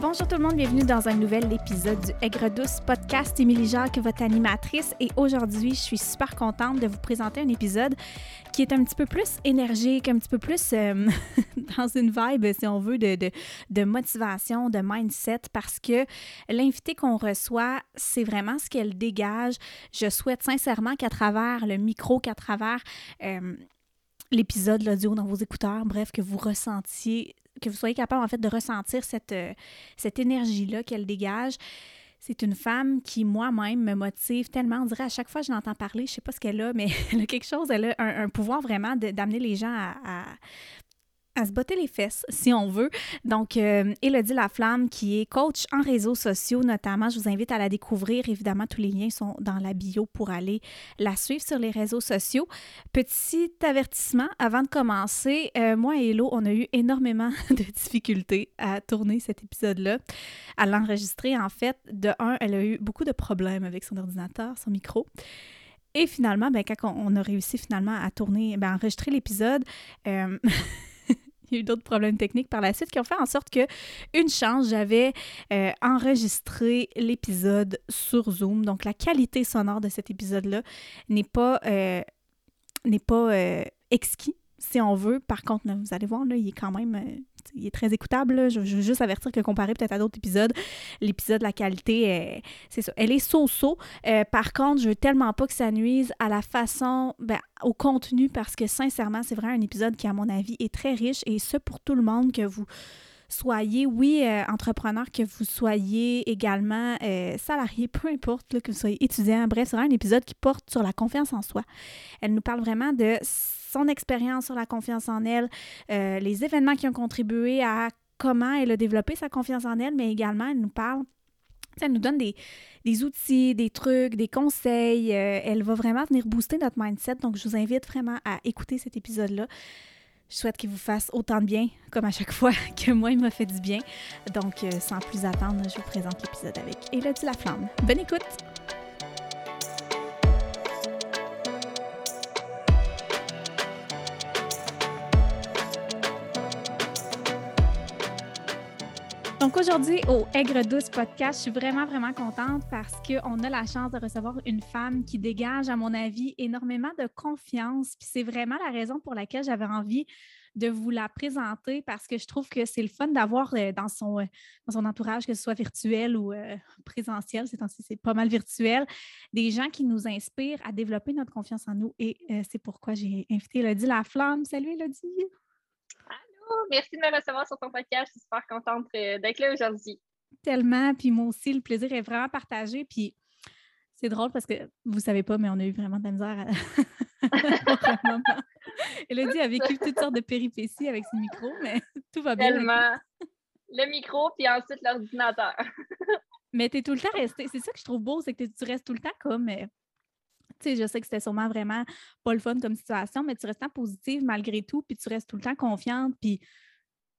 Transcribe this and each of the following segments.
Bonjour tout le monde, bienvenue dans un nouvel épisode du Aigre Douce podcast. Émilie Jacques, votre animatrice, et aujourd'hui, je suis super contente de vous présenter un épisode qui est un petit peu plus énergique, un petit peu plus euh, dans une vibe, si on veut, de, motivation, de mindset, parce que l'invité qu'on reçoit, c'est vraiment ce qu'elle dégage. Je souhaite sincèrement qu'à travers le micro, qu'à travers... Euh, l'épisode, l'audio dans vos écouteurs, bref, que vous ressentiez que vous soyez capable en de ressentir cette, euh, cette énergie-là qu'elle dégage. C'est une femme qui, moi-même, me motive tellement. On dirait à chaque fois que je l'entends parler, je sais pas ce qu'elle a, mais elle a quelque chose, elle a un, pouvoir vraiment d'amener les gens à se botter les fesses, si on veut. Donc, euh, Elodie Laflamme, qui est coach en réseaux sociaux notamment, je vous invite à la découvrir. Évidemment, tous les liens sont dans la bio pour aller la suivre sur les réseaux sociaux. Petit avertissement avant de commencer, euh, moi et Elo, on a eu énormément de difficultés à tourner cet épisode-là, à l'enregistrer. En fait, de un, elle a eu beaucoup de problèmes avec son ordinateur, son micro. Et finalement, ben, quand on a réussi finalement à tourner, ben, enregistrer l'épisode, euh, il y a eu d'autres problèmes techniques par la suite qui ont fait en sorte que, une chance, j'avais euh, enregistré l'épisode sur Zoom. Donc, la qualité sonore de cet épisode-là n'est pas, euh, n'est pas euh, exquis, si on veut. Par contre, vous allez voir, là, il est quand même il est très écoutable. Je, veux juste avertir que comparé peut-être à d'autres épisodes, l'épisode, la qualité, c'est ça. Elle est so-so. Euh, par contre, je veux tellement pas que ça nuise à la façon, ben, au contenu, parce que sincèrement, c'est vraiment un épisode qui, à mon avis, est très riche et ce pour tout le monde que vous soyez, oui, euh, entrepreneur, que vous soyez également euh, salarié, peu importe, que vous soyez étudiant. Bref, c'est vraiment un épisode qui porte sur la confiance en soi. Elle nous parle vraiment de son expérience sur la confiance en elle, euh, les événements qui ont contribué à comment elle a développé sa confiance en elle, mais également, elle nous parle elle nous donne des, outils, des trucs, des conseils. elle va vraiment venir booster notre mindset. Donc, je vous invite vraiment à écouter cet épisode-là. Je souhaite qu'il vous fasse autant de bien, comme à chaque fois que moi, il m'a fait du bien. Donc, euh, sans plus attendre, je vous présente l'épisode avec Elodie Laflamme. Bonne écoute! Donc aujourd'hui, au Aigre Douce Podcast, je suis vraiment, vraiment contente parce qu'on a la chance de recevoir une femme qui dégage, à mon avis, énormément de confiance. Puis c'est vraiment la raison pour laquelle j'avais envie de vous la présenter parce que je trouve que c'est le fun d'avoir euh, dans, son, euh, dans son entourage, que ce soit virtuel ou euh, présentiel, c'est pas mal virtuel, des gens qui nous inspirent à développer notre confiance en nous. Et c'est pourquoi j'ai invité Elodie Laflamme. Salut Elodie! Merci de me recevoir sur ton podcast. Je suis super contente euh, d'être là aujourd'hui. Tellement. Puis moi aussi, le plaisir est vraiment partagé. Puis c'est drôle parce que vous ne savez pas, mais on a eu vraiment de la misère à... Elodie a vécu toutes sortes de péripéties avec ses micros, mais tout va bien. Tellement. Le micro, puis ensuite l'ordinateur. mais tu es tout le temps resté. C'est ça que je trouve beau, c'est que tu restes tout le temps comme je sais que c'était sûrement vraiment pas le fun comme situation, mais tu restes positive malgré tout, puis tu restes tout le temps confiante, puis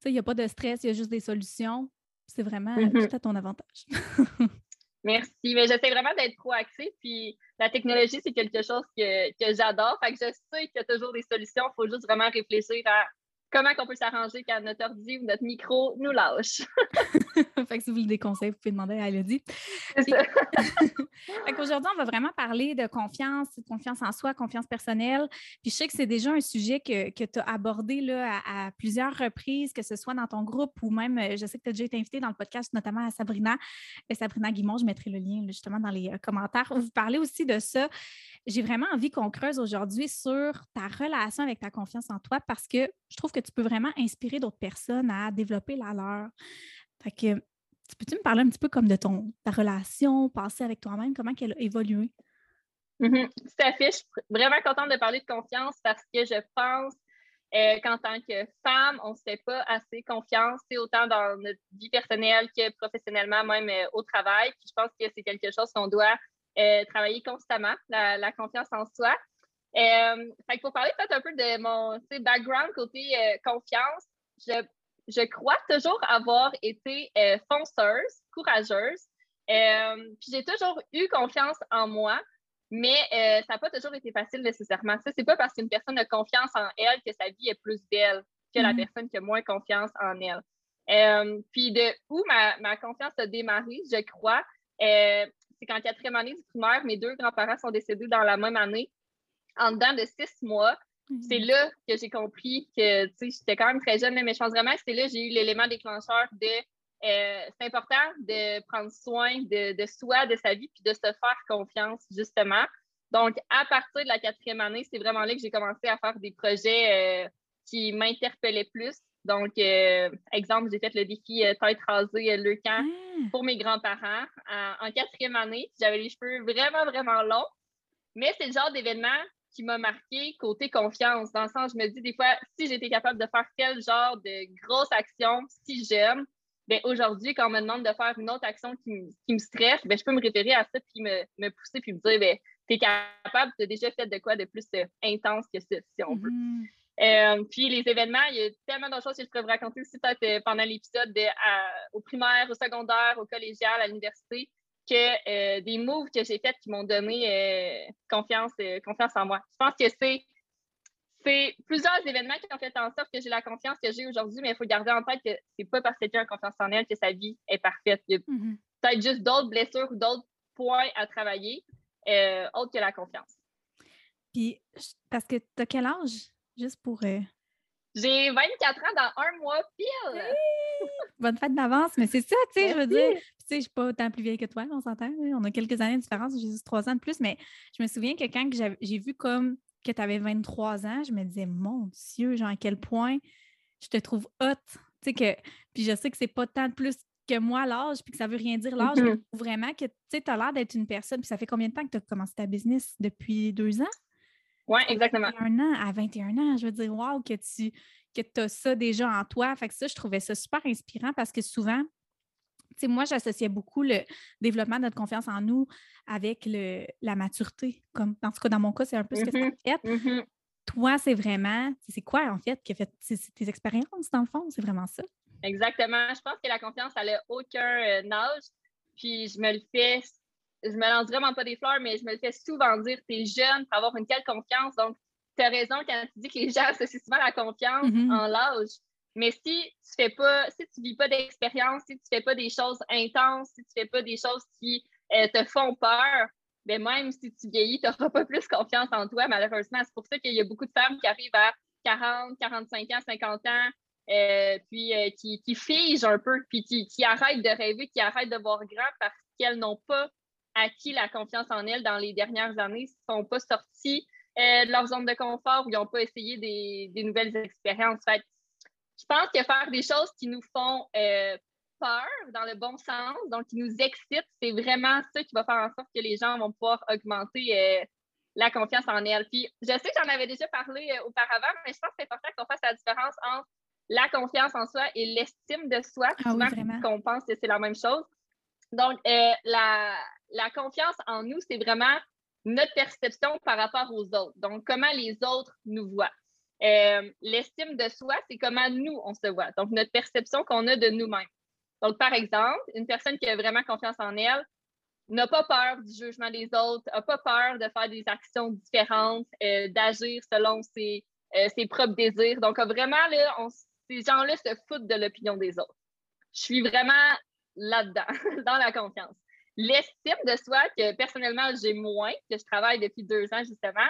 il n'y a pas de stress, il y a juste des solutions. C'est vraiment mm-hmm. tout à ton avantage. Merci. Mais j'essaie vraiment d'être proactive. Puis la technologie, c'est quelque chose que, que j'adore. Fait que je sais qu'il y a toujours des solutions. Il faut juste vraiment réfléchir à comment on peut s'arranger quand notre ordi ou notre micro nous lâche? fait que si vous voulez des conseils, vous pouvez demander à Elodie. Aujourd'hui, on va vraiment parler de confiance, de confiance en soi, confiance personnelle. Puis je sais que c'est déjà un sujet que, que tu as abordé là, à, plusieurs reprises, que ce soit dans ton groupe ou même, euh, je sais que tu as déjà été invité dans le podcast, notamment à Sabrina, et Sabrina Guimont, je mettrai le lien justement dans les euh, commentaires. Vous parlez aussi de ça. J'ai vraiment envie qu'on creuse aujourd'hui sur ta relation avec ta confiance en toi parce que je trouve que tu peux vraiment inspirer d'autres personnes à développer la leur. Fait que, tu peux-tu me parler un petit peu comme de ton, ta relation passée avec toi-même, comment elle a évolué? À fait. Je suis vraiment contente de parler de confiance parce que je pense euh, qu'en tant que femme, on ne se fait pas assez confiance, autant dans notre vie personnelle que professionnellement, même euh, au travail. Puis je pense que c'est quelque chose qu'on doit euh, travailler constamment, la, confiance en soi. Euh, pour parler peut-être un peu de mon background côté euh, confiance, je, je, crois toujours avoir été euh, fonceuse, courageuse. puis j'ai toujours eu confiance en moi, mais ça n'a pas toujours été facile nécessairement. Ce n'est pas parce qu'une personne a confiance en elle que sa vie est plus belle que la mm-hmm. personne qui a moins confiance en elle. Euh, puis de où ma, confiance a démarré, je crois, euh, c'est qu'en quatrième année du primaire, mes deux grands-parents sont décédés dans la même année. En dedans de six mois, mhm. c'est là que j'ai compris que j'étais quand même très jeune, mais je pense vraiment que c'est là que j'ai eu l'élément déclencheur de euh, c'est important de prendre soin de, de, soi, de sa vie, puis de se faire confiance, justement. Donc, à partir de la quatrième année, c'est vraiment là que j'ai commencé à faire des projets euh, qui m'interpellaient plus. Donc, euh, exemple, j'ai fait le défi tête rasée le camp ah. pour mes grands-parents en quatrième année. J'avais les cheveux vraiment, vraiment longs. Mais c'est le genre d'événement qui m'a marqué côté confiance. Dans le sens, je me dis des fois, si j'étais capable de faire tel genre de grosse action si j'aime, ben, aujourd'hui, quand on me demande de faire une autre action qui, me stresse, ben, je peux me référer à ça puis me, pousser puis me dire ben, tu es capable, tu as déjà fait de quoi de plus euh, intense que ça, si on veut. Mm-hmm. Euh, puis les événements, il y a tellement d'autres choses que je pourrais vous raconter aussi peut-être euh, pendant l'épisode au primaire, au secondaire, au collégial, à l'université, que des moves que j'ai faits qui m'ont donné confiance, confiance en moi. Je pense que c'est c'est plusieurs événements qui ont fait en sorte que j'ai la confiance que j'ai aujourd'hui, mais il faut garder en tête que c'est pas parce que quelqu'un a confiance en elle que sa vie est parfaite. Il y a mm-hmm. peut-être juste d'autres blessures ou d'autres points à travailler, euh, autres que la confiance. Puis, parce que tu as quel âge? Juste pour. Euh, j'ai 24 ans dans un mois pile! Bonne fête d'avance, mais c'est ça, tu sais, je veux dire. Sais, je suis pas autant plus vieille que toi, on s'entend. On a quelques années de différence, j'ai juste trois ans de plus, mais je me souviens que quand j'ai vu comme que tu avais 23 ans, je me disais, mon Dieu, genre, à quel point je te trouve hot. Tu sais que, puis je sais que c'est pas tant de plus que moi l'âge, puis que ça veut rien dire l'âge, mais mm-hmm. vraiment que tu as l'air d'être une personne. Puis ça fait combien de temps que tu as commencé ta business? Depuis deux ans? Oui, exactement. 21 ans, à 21 ans, je veux dire, waouh, que tu que as ça déjà en toi. Fait que ça, je trouvais ça super inspirant parce que souvent, moi, j'associais beaucoup le développement de notre confiance en nous avec le, la maturité. Comme, en tout cas, dans mon cas, c'est un peu ce que ça a mm-hmm. fait. Mm-hmm. Toi, c'est vraiment, c'est quoi en fait qui a fait tes expériences dans le fond? C'est vraiment ça? Exactement. Je pense que la confiance, elle n'a aucun euh, âge. Puis je me le fais, je me lance vraiment pas des fleurs, mais je me le fais souvent dire, tu es jeune pour avoir une telle confiance. Donc, tu as raison quand tu dis que les gens associent souvent la confiance mm-hmm. en l'âge. Mais si tu fais pas, si tu vis pas d'expérience, si tu fais pas des choses intenses, si tu fais pas des choses qui euh, te font peur, ben même si tu vieillis, tu n'auras pas plus confiance en toi, malheureusement. C'est pour ça qu'il y a beaucoup de femmes qui arrivent à 40, 45 ans, 50 ans, euh, puis euh, qui, qui, figent un peu, puis qui, qui, arrêtent de rêver, qui arrêtent de voir grand parce qu'elles n'ont pas acquis la confiance en elles dans les dernières années, ne sont pas sorties de leur zone de confort ou ils n'ont pas essayé des, des nouvelles expériences. Fait je pense que faire des choses qui nous font euh, peur dans le bon sens, donc qui nous excitent, c'est vraiment ça qui va faire en sorte que les gens vont pouvoir augmenter euh, la confiance en elles. Puis je sais que j'en avais déjà parlé euh, auparavant, mais je pense que c'est important qu'on fasse la différence entre la confiance en soi et l'estime de soi. Ah souvent, qu'on pense que c'est la même chose. Donc, la, la confiance en nous, c'est vraiment notre perception par rapport aux autres. Donc, comment les autres nous voient. Euh, l'estime de soi, c'est comment nous, on se voit. Donc, notre perception qu'on a de nous-mêmes. Donc, par exemple, une personne qui a vraiment confiance en elle n'a pas peur du jugement des autres, n'a pas peur de faire des actions différentes, euh, d'agir selon ses, euh, ses, propres désirs. Donc, vraiment, là, ces gens-là se foutent de l'opinion des autres. Je suis vraiment là-dedans, dans la confiance. L'estime de soi, que personnellement, j'ai moins, que je travaille depuis deux ans, justement,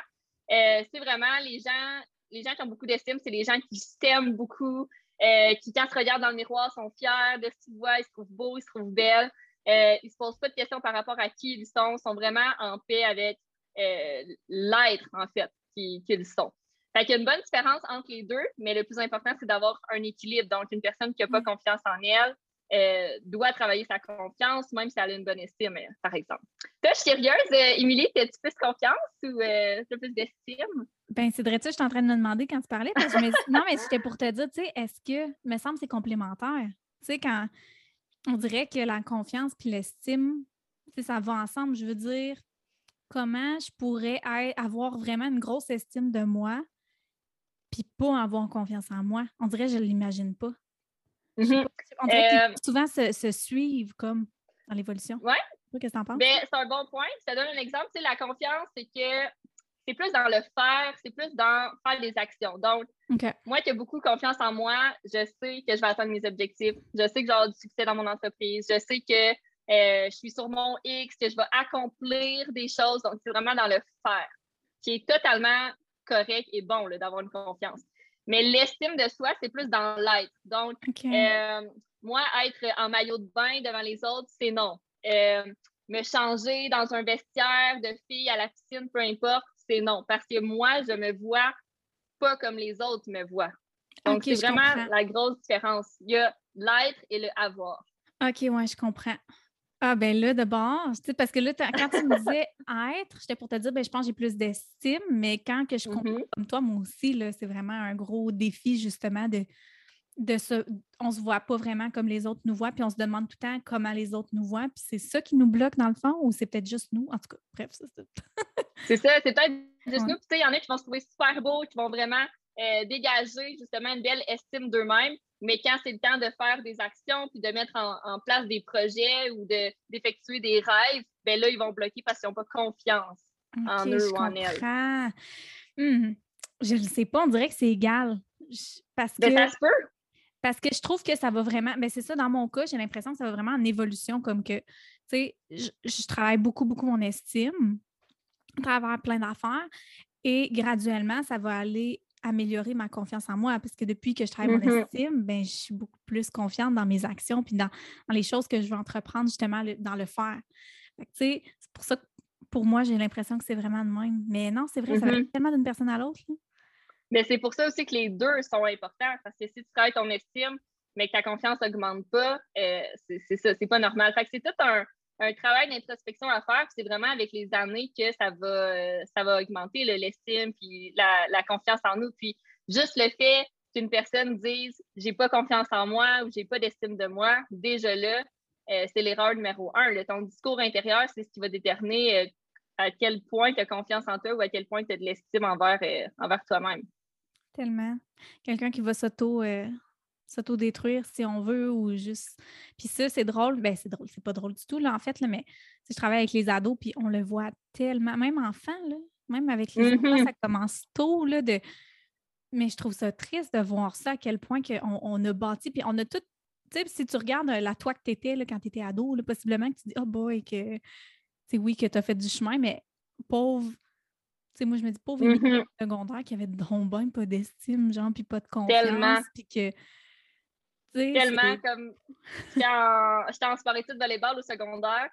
c'est vraiment les gens les gens qui ont beaucoup d'estime, c'est les gens qui s'aiment beaucoup, euh, qui, quand se regardent dans le miroir, sont fiers de ce qu'ils voient, ils se trouvent beaux, ils se trouvent belles. Euh, ils ne se posent pas de questions par rapport à qui ils sont, sont vraiment en paix avec euh, l'être, en fait, qu'ils sont. Fait qu'il y a une bonne différence entre les deux, mais le plus important, c'est d'avoir un équilibre. Donc, une personne qui n'a pas mm. confiance en elle, euh, doit travailler sa confiance, même si elle a une bonne estime, euh, par exemple. Toi, je suis curieuse, euh, Émilie, as-tu plus confiance ou euh, as plus d'estime? Ben, c'est vrai, ça, je suis en train de me demander quand tu parlais. non, mais c'était pour te dire, tu sais, est-ce que, me semble, c'est complémentaire. Tu sais, quand on dirait que la confiance puis l'estime, ça va ensemble. Je veux dire, comment je pourrais avoir vraiment une grosse estime de moi puis pas avoir confiance en moi? On dirait je ne l'imagine pas. On dirait euh, souvent se, suivent comme dans l'évolution. Oui. Qu'est-ce que tu en penses? Ben, c'est un bon point. Te donne un exemple. la confiance, c'est que c'est plus dans le faire, c'est plus dans faire des actions. Donc, moi qui ai beaucoup confiance en moi, je sais que je vais atteindre mes objectifs. Je sais que je vais avoir du succès dans mon entreprise. Je sais que euh, je suis sur mon X, que je vais accomplir des choses. Donc, c'est vraiment dans le faire, qui est totalement correct et bon d'avoir une confiance. Mais l'estime de soi, c'est plus dans l'être. Donc, euh, moi, être en maillot de bain devant les autres, c'est non. Euh, me changer dans un vestiaire de fille à la piscine, peu importe, c'est non. Parce que moi, je me vois pas comme les autres me voient. Donc, c'est vraiment la grosse différence. Il y a l'être et le avoir. OK, ouais, je comprends. Ah, ben là, de base, parce que là, quand tu me disais être, j'étais pour te dire, ben, je pense que j'ai plus d'estime, mais quand que je comprends mm-hmm. comme toi, moi aussi, c'est vraiment un gros défi, justement, de, de se. On se voit pas vraiment comme les autres nous voient, puis on se demande tout le temps comment les autres nous voient, puis c'est ça qui nous bloque dans le fond, ou c'est peut-être juste nous? En tout cas, bref, ça, c'est. c'est ça, c'est peut-être juste nous. Puis, tu sais, il y en a qui vont se trouver super beaux, qui vont vraiment euh, dégager, justement, une belle estime d'eux-mêmes. Mais quand c'est le temps de faire des actions puis de mettre en, place des projets ou d'effectuer des rêves, ben là, ils vont bloquer parce qu'ils n'ont pas confiance en eux ou en elles. Hmm. Je ne sais pas, on dirait que c'est égal. Parce ben, que, ça se peut. Parce que je trouve que ça va vraiment. Mais ben, c'est ça, dans mon cas, j'ai l'impression que ça va vraiment en évolution, comme que, tu sais, je, je, travaille beaucoup, beaucoup mon estime à travers plein d'affaires et graduellement, ça va aller améliorer ma confiance en moi parce que depuis que je travaille mon mm-hmm. estime, ben, je suis beaucoup plus confiante dans mes actions puis dans, les choses que je veux entreprendre justement dans le faire. C'est pour ça que pour moi, j'ai l'impression que c'est vraiment de même. Mais non, c'est vrai, ça va mm-hmm. tellement d'une personne à l'autre. Mais c'est pour ça aussi que les deux sont importants parce que si tu travailles ton estime, mais que ta confiance n'augmente pas, euh, c'est ça, c'est pas normal. Fait que c'est tout un, un travail d'introspection à faire. C'est vraiment avec les années que ça va, euh, ça va augmenter l'estime puis la, confiance en nous. Puis juste le fait qu'une personne dise j'ai pas confiance en moi ou j'ai pas d'estime de moi, déjà là, euh, c'est l'erreur numéro un. ton discours intérieur, c'est ce qui va déterminer euh, à quel point tu as confiance en toi ou à quel point tu as de l'estime envers, envers toi-même. Tellement. Quelqu'un qui va s'auto s'auto-détruire si on veut ou juste. Puis ça, c'est drôle. Ben, c'est drôle, c'est pas drôle du tout, là, en fait, là, mais je travaille avec les ados, puis on le voit tellement, même enfants, là, même avec les enfants, mm-hmm. ça commence tôt, là, de. Mais je trouve ça triste de voir ça, à quel point on, on a bâti, puis on a tout. Tu sais, si tu regardes euh, la toi que tu étais là, quand tu étais ado, là, possiblement que tu dis, oh boy, que. c'est oui, que tu as fait du chemin, mais pauvre. Tu sais, moi, je me dis, pauvre mm secondaire qui avait de bon pas d'estime, genre, puis pas de confiance, puis que Tellement comme. J'étais en, en sport études de volleyball au secondaire.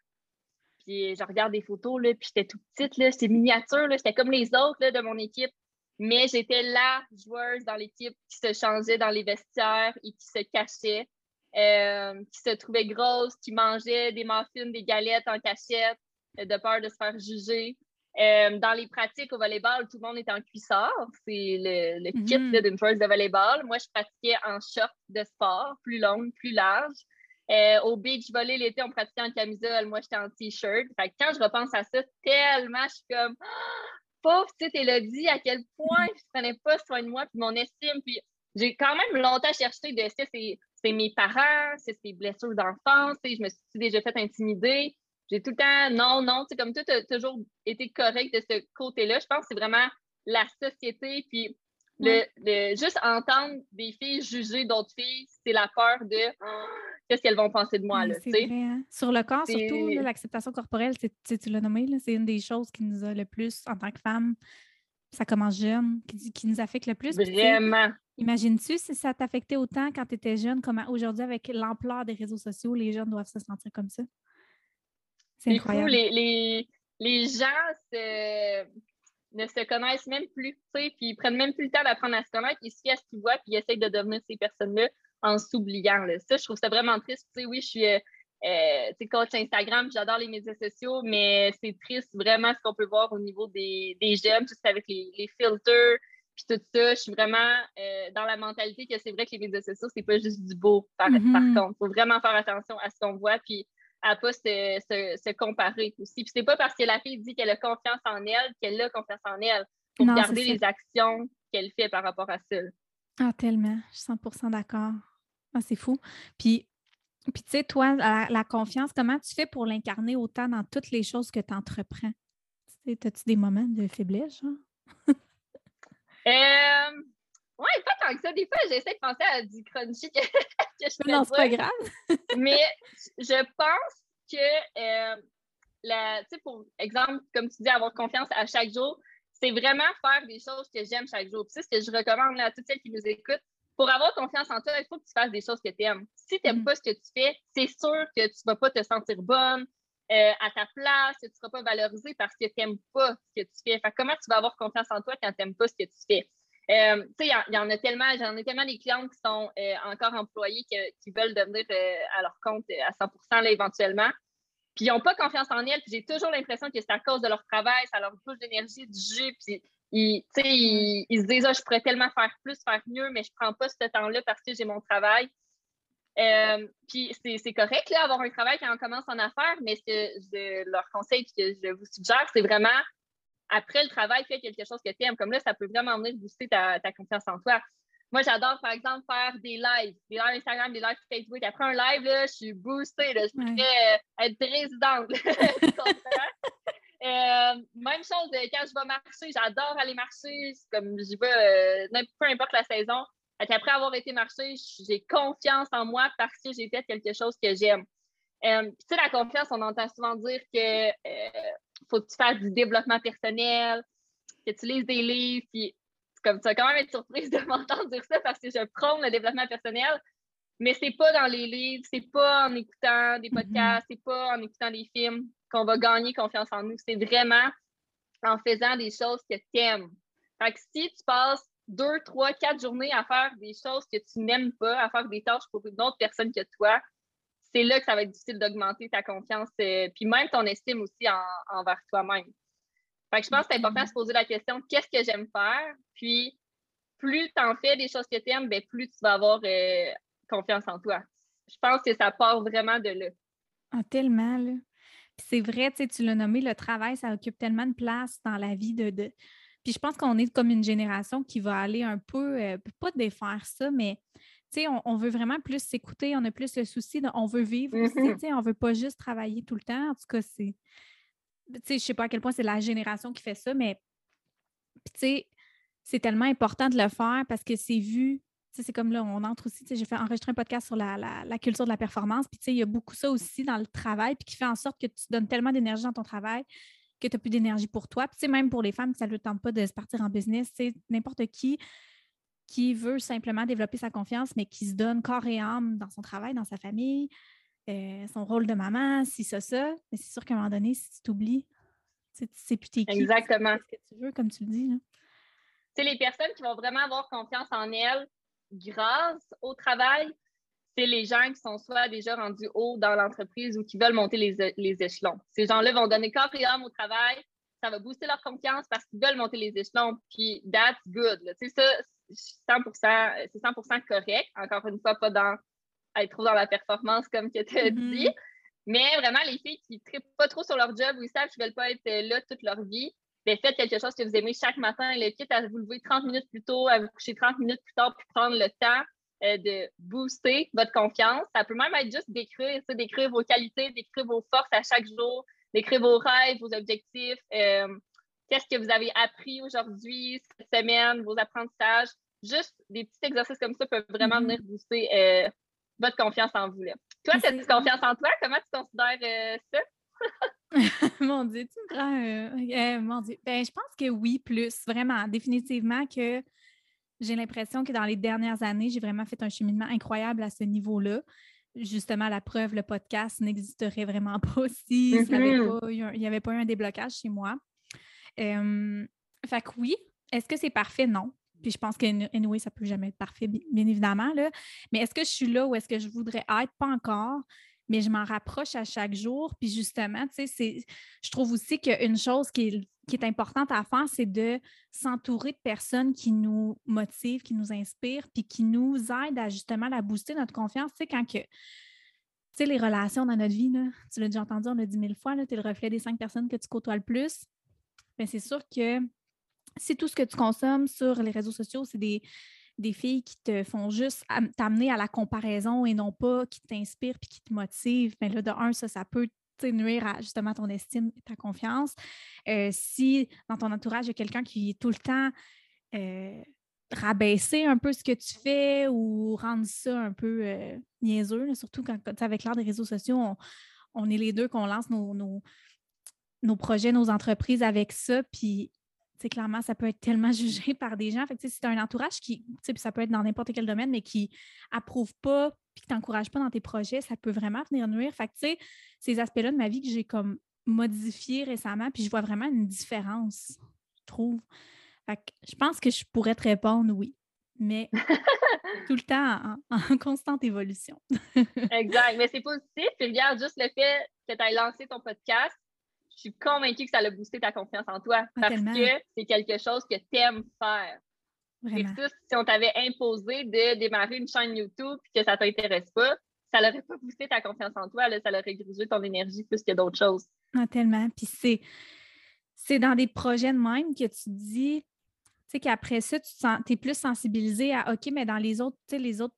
Puis je regarde des photos, là, puis j'étais toute petite, là, j'étais miniature, là, j'étais comme les autres là, de mon équipe. Mais j'étais la joueuse dans l'équipe qui se changeait dans les vestiaires et qui se cachait, euh, qui se trouvait grosse, qui mangeait des muffins, des galettes en cachette, euh, de peur de se faire juger. Euh, dans les pratiques au volleyball, tout le monde est en cuissard. C'est le, kit mm-hmm. d'une joueuse de volleyball. Moi, je pratiquais en short de sport, plus longue, plus large. Euh, au beach volley, l'été, on pratiquait en camisole. Moi, j'étais en t-shirt. quand je repense à ça, tellement, je suis comme, pauvre petite Elodie, à quel point je ne prenais pas soin de moi, puis mon estime. Puis j'ai quand même longtemps cherché de c'est mes parents, c'est ses blessures d'enfance. Je me suis déjà fait intimider? J'ai tout le temps, non, non, c'est comme tout a toujours été correct de ce côté-là. Je pense que c'est vraiment la société, puis le, juste entendre des filles juger d'autres filles, c'est la peur de qu'est-ce qu'elles vont penser de moi. Là, vrai, hein. Sur le corps, surtout, l'acceptation corporelle, tu l'as nommé, c'est une des choses qui nous a le plus, en tant que femme, ça commence jeune, qui, qui nous affecte le plus. Vraiment. Imagines-tu si ça t'affectait autant quand tu étais jeune, comment aujourd'hui, avec l'ampleur des réseaux sociaux, les jeunes doivent se sentir comme ça? C'est fou, les, les, gens ne se connaissent même plus, puis ils prennent même plus le temps d'apprendre à se connaître, ils se fient à ce qu'ils voient, puis ils essayent de devenir ces personnes-là en s'oubliant. Ça, je trouve ça vraiment triste. oui, je suis euh, coach Instagram, j'adore les médias sociaux, mais c'est triste vraiment ce qu'on peut voir au niveau des, des jeunes, juste avec les, les filters, puis tout ça. Je suis vraiment euh, dans la mentalité que c'est vrai que les médias sociaux, c'est pas juste du beau, par, par mm-hmm. contre. Il faut vraiment faire attention à ce qu'on voit, puis à pas se, comparer aussi. Puis c'est pas parce que la fille dit qu'elle a confiance en elle qu'elle a confiance en elle. Pour garder les actions qu'elle fait par rapport à ça. Ah, tellement. Je suis 100 d'accord. Ah, c'est fou. Puis, puis tu sais, toi, la, confiance, comment tu fais pour l'incarner autant dans toutes les choses que tu entreprends? As-tu des moments de faiblesse, genre? euh, oui, pas tant que ça. Des fois, j'essaie de penser à du crunchy que, je fais. Non, c'est pas grave. mais je pense que, euh, la, pour exemple, comme tu dis, avoir confiance à chaque jour, c'est vraiment faire des choses que j'aime chaque jour. C'est ce que je recommande à toutes celles qui nous écoutent. Pour avoir confiance en toi, il faut que tu fasses des choses que tu aimes. Si tu n'aimes mm. pas ce que tu fais, c'est sûr que tu ne vas pas te sentir bonne euh, à ta place, que tu ne seras pas valorisée parce que tu n'aimes pas ce que tu fais. comment tu vas avoir confiance en toi quand tu n'aimes pas ce que tu fais? Euh, il y, en a tellement, j'en ai tellement des clientes qui sont euh, encore employés qui veulent devenir à leur compte à 100% éventuellement. Puis ils n'ont pas confiance en elles. Puis j'ai toujours l'impression que c'est à cause de leur travail, ça leur bouge d'énergie, du jus. Puis ils, ils, se disent, ah, je pourrais tellement faire plus, faire mieux, mais je ne prends pas ce temps-là parce que j'ai mon travail. Euh, puis c'est correct là, avoir un travail quand on commence en affaires, mais ce que je leur conseille et que je vous suggère, c'est vraiment après le travail, fais quelque chose que tu aimes. Comme là, ça peut vraiment venir booster ta, ta confiance en toi. Moi, j'adore, par exemple, faire des lives, des lives Instagram, des lives Facebook. Après un live, là, je suis boostée, là, je pourrais euh, être présidente. euh, même chose euh, quand je vais marcher, j'adore aller marcher, comme j'y vais, euh, peu importe la saison. après avoir été marcher, j'ai confiance en moi parce que j'ai fait quelque chose que j'aime. tu sais, la confiance, on entend souvent dire que faut que tu fasses du développement personnel, que tu lises des livres, puis comme tu vas quand même être surprise de m'entendre dire ça parce que je prône le développement personnel, mais c'est pas dans les livres, c'est pas en écoutant des mm-hmm. podcasts, c'est pas en écoutant des films qu'on va gagner confiance en nous. C'est vraiment en faisant des choses que tu aimes. Fait que si tu passes deux, trois, quatre journées à faire des choses que tu n'aimes pas, à faire des tâches pour une autre personne que toi, c'est là que ça va être difficile d'augmenter ta confiance, euh, puis même ton estime aussi envers toi-même je pense que c'est important de se poser la question qu'est-ce que j'aime faire? Puis plus tu en fais des choses que tu aimes, ben, plus tu vas avoir euh, confiance en toi. Je pense que ça part vraiment de là. Ah, tellement, là. c'est vrai, tu l'as nommé, le travail, ça occupe tellement de place dans la vie de. Puis je pense qu'on est comme une génération qui va aller un peu, euh, pas défaire ça, mais on, on, veut vraiment plus s'écouter, on a plus le souci, de, on veut vivre aussi, mm-hmm. on ne veut pas juste travailler tout le temps. En tout cas, c'est tu sais, je sais pas à quel point c'est la génération qui fait ça, mais tu sais, c'est tellement important de le faire parce que c'est vu. C'est comme là, on entre aussi, j'ai fait enregistrer un podcast sur la, culture de la performance, puis il y a beaucoup ça aussi dans le travail, puis qui fait en sorte que tu donnes tellement d'énergie dans ton travail que tu n'as plus d'énergie pour toi. Puis même pour les femmes, ça ne le tente pas de se partir en business, n'importe qui qui veut simplement développer sa confiance, mais qui se donne corps et âme dans son travail, dans sa famille, euh, son rôle de maman, si ça, ça. Mais c'est sûr qu'à un moment donné, si tu t'oublies, tu sais plus t'es qui. Exactement. Ce que tu veux, comme tu le dis. C'est les personnes qui vont vraiment avoir confiance en elles grâce au travail, c'est les gens qui sont soit déjà rendus haut dans l'entreprise ou qui veulent monter les, les échelons. Ces gens-là vont donner corps et âme au travail, ça va booster leur confiance parce qu'ils veulent monter les échelons, puis that's good. C'est ça, 100%, c'est 100% correct. Encore une fois, pas dans être trop dans la performance, comme que tu as mm-hmm. dit. Mais vraiment, les filles qui ne trippent pas trop sur leur job ou ils savent qu'ils ne veulent pas être là toute leur vie, bien, faites quelque chose que vous aimez chaque matin. Le quitte à vous lever 30 minutes plus tôt, à vous coucher 30 minutes plus tard, puis prendre le temps euh, de booster votre confiance. Ça peut même être juste d'écrire, d'écrire vos qualités, d'écrire vos forces à chaque jour, d'écrire vos rêves, vos objectifs. Euh, qu'est-ce que vous avez appris aujourd'hui, cette semaine, vos apprentissages. Juste des petits exercices comme ça peuvent vraiment mm-hmm. venir booster euh, votre confiance en vous. Là. Toi, tu as du confiance en toi? Comment tu considères euh, ça? mon Dieu, tu me prends. Euh, mon Dieu. Ben, je pense que oui, plus. Vraiment, définitivement que j'ai l'impression que dans les dernières années, j'ai vraiment fait un cheminement incroyable à ce niveau-là. Justement, la preuve, le podcast n'existerait vraiment pas si mm-hmm. il n'y avait, pas eu un déblocage chez moi. Fait que oui. Est-ce que c'est parfait? Non. Puis je pense que, anyway, ça peut jamais être parfait, bien évidemment. Là. Mais est-ce que je suis là ou est-ce que je voudrais être? Pas encore. Mais je m'en rapproche à chaque jour. Puis justement, tu sais, je trouve aussi qu'une chose qui est, qui est importante à faire, c'est de s'entourer de personnes qui nous motivent, qui nous inspirent, puis qui nous aident à justement à booster notre confiance. Tu sais, quand que. Tu sais, les relations dans notre vie, là, tu l'as déjà entendu, on l'a dit mille fois, tu es le reflet des cinq personnes que tu côtoies le plus. Bien, c'est sûr que si tout ce que tu consommes sur les réseaux sociaux, c'est des, filles qui te font juste t'amener à la comparaison et non pas qui t'inspirent puis qui te motivent, mais là, de un, ça, ça peut nuire à justement ton estime et ta confiance. Euh, si dans ton entourage, il y a quelqu'un qui est tout le temps euh, rabaisser un peu ce que tu fais ou rendre ça un peu euh, niaiseux, surtout quand, avec l'art des réseaux sociaux, on, est les deux qu'on lance nos, projets, nos entreprises avec ça, puis clairement, ça peut être tellement jugé par des gens. Fait que, c'est un entourage qui, ça peut être dans n'importe quel domaine, mais qui approuve pas puis qui t'encourage pas dans tes projets, ça peut vraiment venir nuire. Fait que, ces aspects-là de ma vie que j'ai comme modifié récemment, puis je vois vraiment une différence, je trouve. Fait que je pense que je pourrais te répondre oui, mais tout le temps en, constante évolution. exact. Mais c'est positif. Puis regarde, juste le fait que tu aies lancé ton podcast, je suis convaincue que ça a boosté ta confiance en toi ah, parce que c'est quelque chose que tu aimes faire. Versus si on t'avait imposé de démarrer une chaîne YouTube et que ça ne t'intéresse pas, ça n'aurait pas boosté ta confiance en toi, là, ça aurait grugé ton énergie plus que d'autres choses. Ah, tellement. Puis c'est, c'est dans des projets de même que tu dis, tu sais, qu'après ça, tu es plus sensibilisé à OK, mais dans les autres, tu sais, les autres,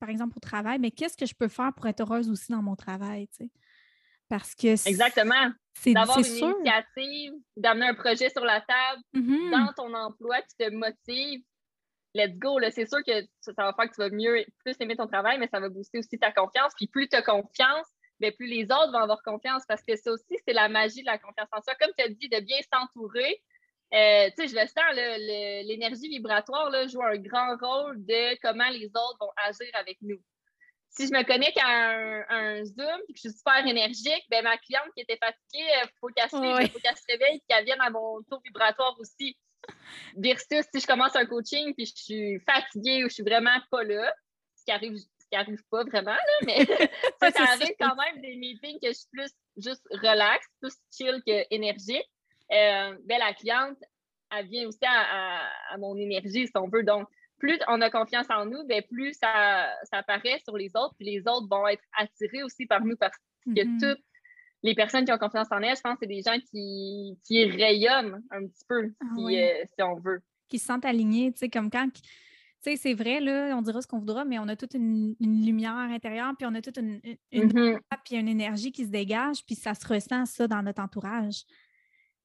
par exemple au travail, mais qu'est-ce que je peux faire pour être heureuse aussi dans mon travail, tu sais? Parce que Exactement. D'avoir une initiative, d'amener un projet sur la table mm-hmm. dans ton emploi qui te motive. Let's go. C'est sûr que ça va faire que tu vas mieux, plus aimer ton travail, mais ça va booster aussi ta confiance. Puis plus tu as confiance, bien, plus les autres vont avoir confiance parce que ça aussi, c'est la magie de la confiance en soi. Comme tu as dit, de bien s'entourer. Euh, tu sais, je le sens, l'énergie vibratoire là, joue un grand rôle de comment les autres vont agir avec nous si je me connecte à un, Zoom et que je suis super énergique, ben ma cliente qui était fatiguée, il faut qu'elle se, réveille et qu'elle vienne à mon tour vibratoire aussi. Versus si je commence un coaching puis je suis fatiguée ou je suis vraiment pas là, ce qui arrive, ce qui arrive pas vraiment, là, mais ça, arrive quand même des meetings que je suis plus juste relax, plus chill que énergique. Euh, ben, la cliente, elle vient aussi à, à, mon énergie, si on veut. Donc, plus on a confiance en nous, bien, plus ça, ça apparaît sur les autres, puis les autres vont être attirés aussi par nous parce que mm-hmm. toutes les personnes qui ont confiance en elles, je pense que c'est des gens qui, qui rayonnent un petit peu, ah euh, si, on veut. Qui se sentent alignés, tu sais, comme quand. Tu sais, c'est vrai, là, on dira ce qu'on voudra, mais on a toute une, lumière intérieure, puis on a toute une, une, mm-hmm. puis une énergie qui se dégage, puis ça se ressent, ça, dans notre entourage.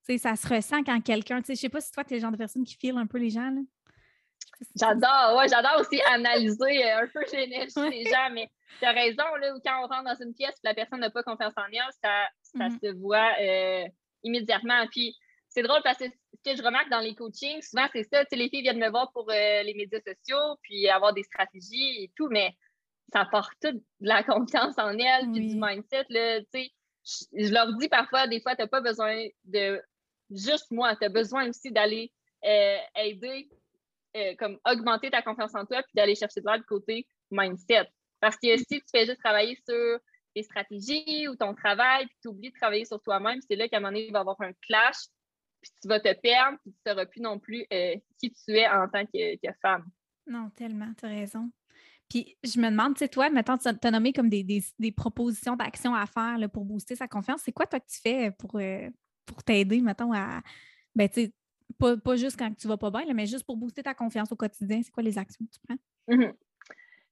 Tu sais, ça se ressent quand quelqu'un, tu sais, je sais pas si toi, tu es le genre de personne qui file un peu les gens, là. J'adore, ouais, j'adore aussi analyser euh, un peu l'énergie des gens, mais tu as raison, là, quand on rentre dans une pièce et la personne n'a pas confiance en elle, ça, ça mm-hmm. se voit euh, immédiatement. Puis c'est drôle parce que ce que je remarque dans les coachings, souvent c'est ça, les filles viennent me voir pour euh, les médias sociaux, puis avoir des stratégies et tout, mais ça apporte toute de la confiance en elles, puis du mindset. Là, je, je leur dis parfois, des fois, tu n'as pas besoin de juste moi, tu as besoin aussi d'aller aider euh, comme augmenter ta confiance en toi puis d'aller chercher de l'aide côté mindset. Parce que si tu fais juste travailler sur tes stratégies ou ton travail, puis tu oublies de travailler sur toi-même, c'est là qu'à un moment donné, il va y avoir un clash, puis tu vas te perdre, puis tu ne sauras plus non plus euh, qui tu es en tant que, femme. Non, tellement, tu as raison. Puis je me demande, tu sais, toi, maintenant, tu as nommé comme des, propositions d'action à faire pour booster sa confiance. C'est quoi, toi, que tu fais pour, euh, pour t'aider, mettons, à, ben, tu pas, juste quand tu vas pas bien, mais juste pour booster ta confiance au quotidien. C'est quoi les actions que tu prends? Mm-hmm.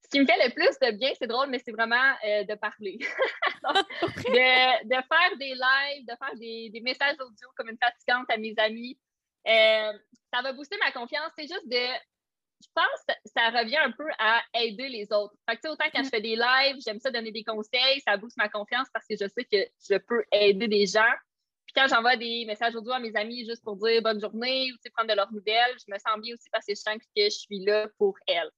Ce qui me fait le plus de bien, c'est drôle, mais c'est vraiment euh, de parler. de, faire des lives, de faire des, messages audio comme une fatigante à mes amis. Euh, ça va booster ma confiance. C'est juste de. Je pense que ça revient un peu à aider les autres. Fait que, autant quand je fais des lives, j'aime ça donner des conseils, ça booste ma confiance parce que je sais que je peux aider des gens. Puis quand j'envoie des messages audio à mes amis juste pour dire bonne journée ou prendre de leurs nouvelles, je me sens bien aussi parce que je sens que je suis là pour elles.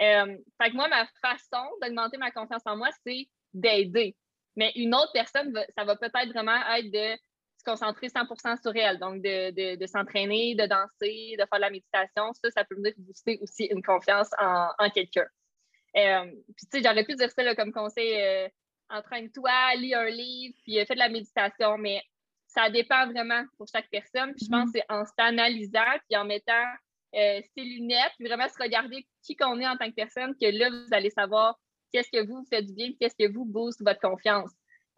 Euh, fait que moi, ma façon d'augmenter ma confiance en moi, c'est d'aider. Mais une autre personne, ça va peut-être vraiment être de se concentrer 100% sur elle. Donc, de, s'entraîner, de danser, de faire de la méditation. Ça, ça peut venir booster aussi une confiance en, quelqu'un. Euh, puis, tu sais, j'aurais pu dire ça comme conseil euh, entraîne-toi, lis un livre, puis fais de la méditation. Mais ça dépend vraiment pour chaque personne. Puis je pense que c'est en s'analysant, puis en mettant euh, ses lunettes, puis vraiment se regarder qui qu'on est en tant que personne, que là, vous allez savoir qu'est-ce que vous, faites du bien, qu'est-ce que vous booste votre confiance.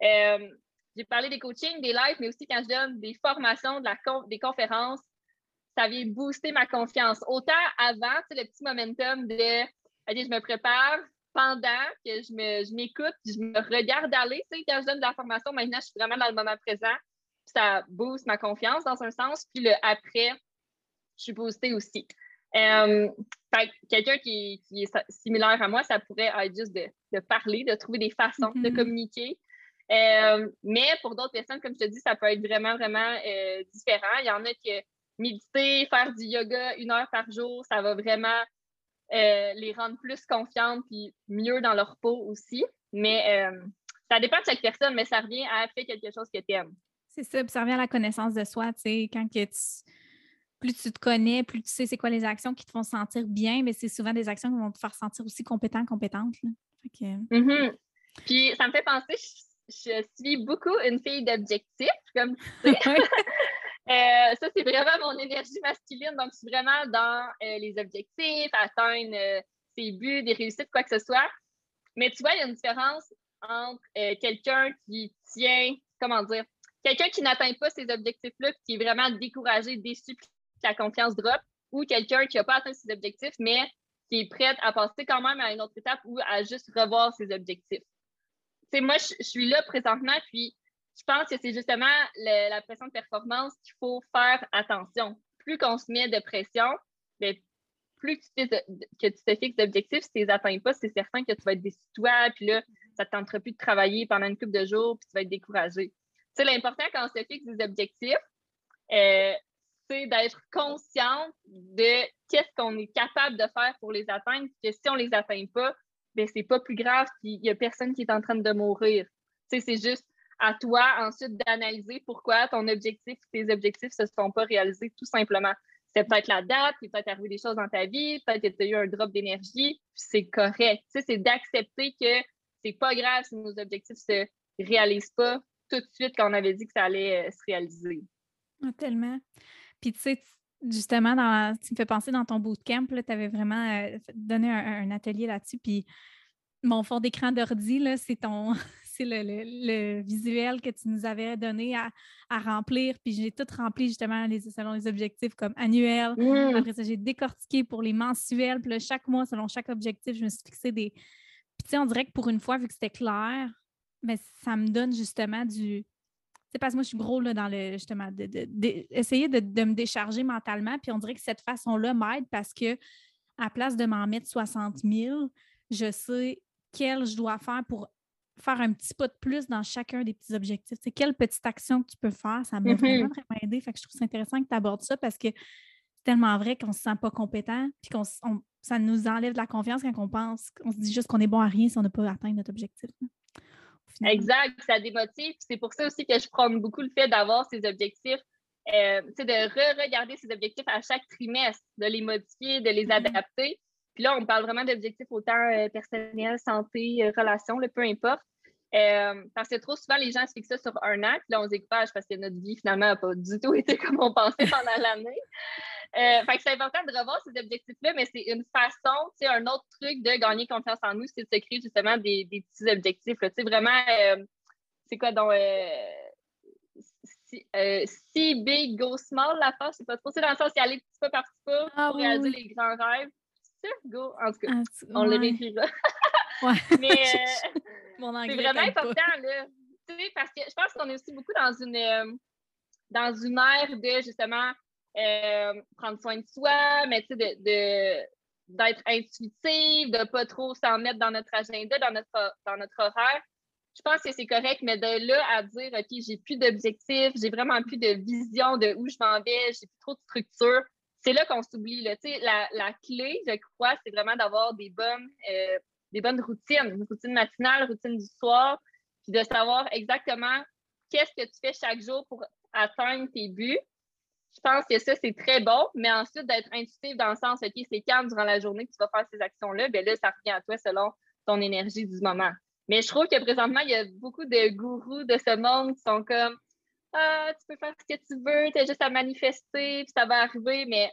Euh, j'ai parlé des coachings, des lives, mais aussi quand je donne des formations, de la des conférences, ça vient booster ma confiance. Autant avant, le petit momentum de OK, je me prépare, pendant que je m'écoute, je, je, me regarde aller. Tu sais, quand je donne de la formation, maintenant, je suis vraiment dans le moment présent. Ça booste ma confiance dans un sens. Puis le après, je suis boostée aussi. Euh, quelqu'un qui, est similaire à moi, ça pourrait être juste de, parler, de trouver des façons de mm-hmm. communiquer. Euh, mais pour d'autres personnes, comme je te dis, ça peut être vraiment, vraiment euh, différent. Il y en a qui méditer, faire du yoga une heure par jour, ça va vraiment les rendre plus confiantes et mieux dans leur peau aussi. Mais ça dépend de chaque personne, mais ça revient à faire quelque chose que tu aimes. C'est ça, ça revient à la connaissance de soi, tu sais, quand que tu plus tu te connais, plus tu sais c'est quoi les actions qui te font sentir bien, mais c'est souvent des actions qui vont te faire sentir aussi compétent, compétente. Mm-hmm. Puis ça me fait penser, je, suis beaucoup une fille d'objectifs, comme tu sais. Euh, ça, c'est vraiment mon énergie masculine. Donc, je suis vraiment dans euh, les objectifs, atteindre euh, ses buts, des réussites, quoi que ce soit. Mais tu vois, il y a une différence entre quelqu'un qui tient, comment dire, quelqu'un qui n'atteint pas ses objectifs-là, qui est vraiment découragé, déçu, la confiance drop, ou quelqu'un qui n'a pas atteint ses objectifs, mais qui est prêt à passer quand même à une autre étape ou à juste revoir ses objectifs. sais, moi, je, suis là présentement, puis je pense que c'est justement la pression de performance qu'il faut faire attention. Plus qu'on se met de pression, bien, plus tu, que tu te fixes d'objectifs, si tu ne les atteins pas, c'est certain que tu vas être déçu toi, puis là, ça ne te tentera plus de travailler pendant une couple de jours, puis tu vas être découragé. C'est l'important quand on se fixe des objectifs, euh, d'être consciente de qu'est-ce qu'on est capable de faire pour les atteindre, que si on ne les atteint pas, ben c'est pas plus grave, qu'il n'y a personne qui est en train de mourir. c'est juste à toi ensuite d'analyser pourquoi ton objectif, tes objectifs ne se sont pas réalisés tout simplement. C'est peut-être la date, il peut être arrivé des choses dans ta vie, peut-être que tu as eu un drop d'énergie, c'est correct. c'est d'accepter que c'est pas grave si nos objectifs se réalisent pas tout de suite quand on avait dit que ça allait euh, se réaliser. Ah, tellement. Puis tu sais, justement, dans, tu me fais penser dans ton bootcamp, tu avais vraiment euh, donné un, atelier là-dessus. Puis mon fond d'écran d'ordi, c'est ton c'est le, visuel que tu nous avais donné à, remplir. Puis j'ai tout rempli justement les, selon les objectifs comme annuels. Mmh. Après ça, j'ai décortiqué pour les mensuels. Puis là, chaque mois, selon chaque objectif, je me suis fixé des. Puis tu sais, on dirait que pour une fois, vu que c'était clair, mais ça me donne justement du c'est parce que moi, je suis gros là, dans le justement, d'essayer de, de, me décharger mentalement. Puis on dirait que cette façon-là m'aide parce que à place de m'en mettre 60 000, je sais quel je dois faire pour faire un petit pas de plus dans chacun des petits objectifs. C'est quelle petite action que tu peux faire, ça m'a vraiment, mm-hmm. vraiment aidé. Fait que je trouve ça intéressant que tu abordes ça parce que c'est tellement vrai qu'on ne se sent pas compétent, puis qu'on ça nous enlève de la confiance quand on pense, qu'on se dit juste qu'on est bon à rien si on n'a pas atteint notre objectif. Exact, ça démotive. C'est pour ça aussi que je prône beaucoup le fait d'avoir ces objectifs, euh, de re-regarder ces objectifs à chaque trimestre, de les modifier, de les mm-hmm. adapter. Puis là, on parle vraiment d'objectifs autant euh, personnels, santé, euh, relations, peu importe. Euh, parce que trop souvent, les gens se fixent ça sur un an, puis là, on se décourage parce que notre vie, finalement, n'a pas du tout été comme on pensait pendant l'année. Euh, fait que c'est important de revoir ces objectifs-là, mais c'est une façon, tu sais, un autre truc de gagner confiance en nous, c'est de se créer justement des, des petits objectifs. Tu sais, vraiment, euh, c'est quoi donc si, big, go small, la force, c'est pas trop. C'est dans le sens, c'est aller petit peu par petit peu ah pour réaliser les grands rêves. C'est go, en tout cas, ah, on le réécrira. ouais. Mais c'est vraiment important, là. Tu sais, parce que je pense qu'on est aussi beaucoup dans une, dans une ère de justement euh, prendre soin de soi, mais tu sais, de, d'être intuitive, de ne pas trop s'en mettre dans notre agenda, dans notre, dans notre horaire. Je pense que c'est correct, mais de là à dire, OK, j'ai plus d'objectifs, j'ai vraiment plus de vision de où je m'en vais, j'ai plus trop de structure, c'est là qu'on s'oublie. Là. La, la clé, je crois, c'est vraiment d'avoir des bonnes, euh, des bonnes routines, une routine matinale, routine du soir, puis de savoir exactement qu'est-ce que tu fais chaque jour pour atteindre tes buts je pense que ça, c'est très bon, mais ensuite d'être intuitif dans le sens, OK, c'est calme durant la journée que tu vas faire ces actions-là, bien là, ça revient à toi selon ton énergie du moment. Mais je trouve que présentement, il y a beaucoup de gourous de ce monde qui sont comme Ah, tu peux faire ce que tu veux, tu as juste à manifester, puis ça va arriver. Mais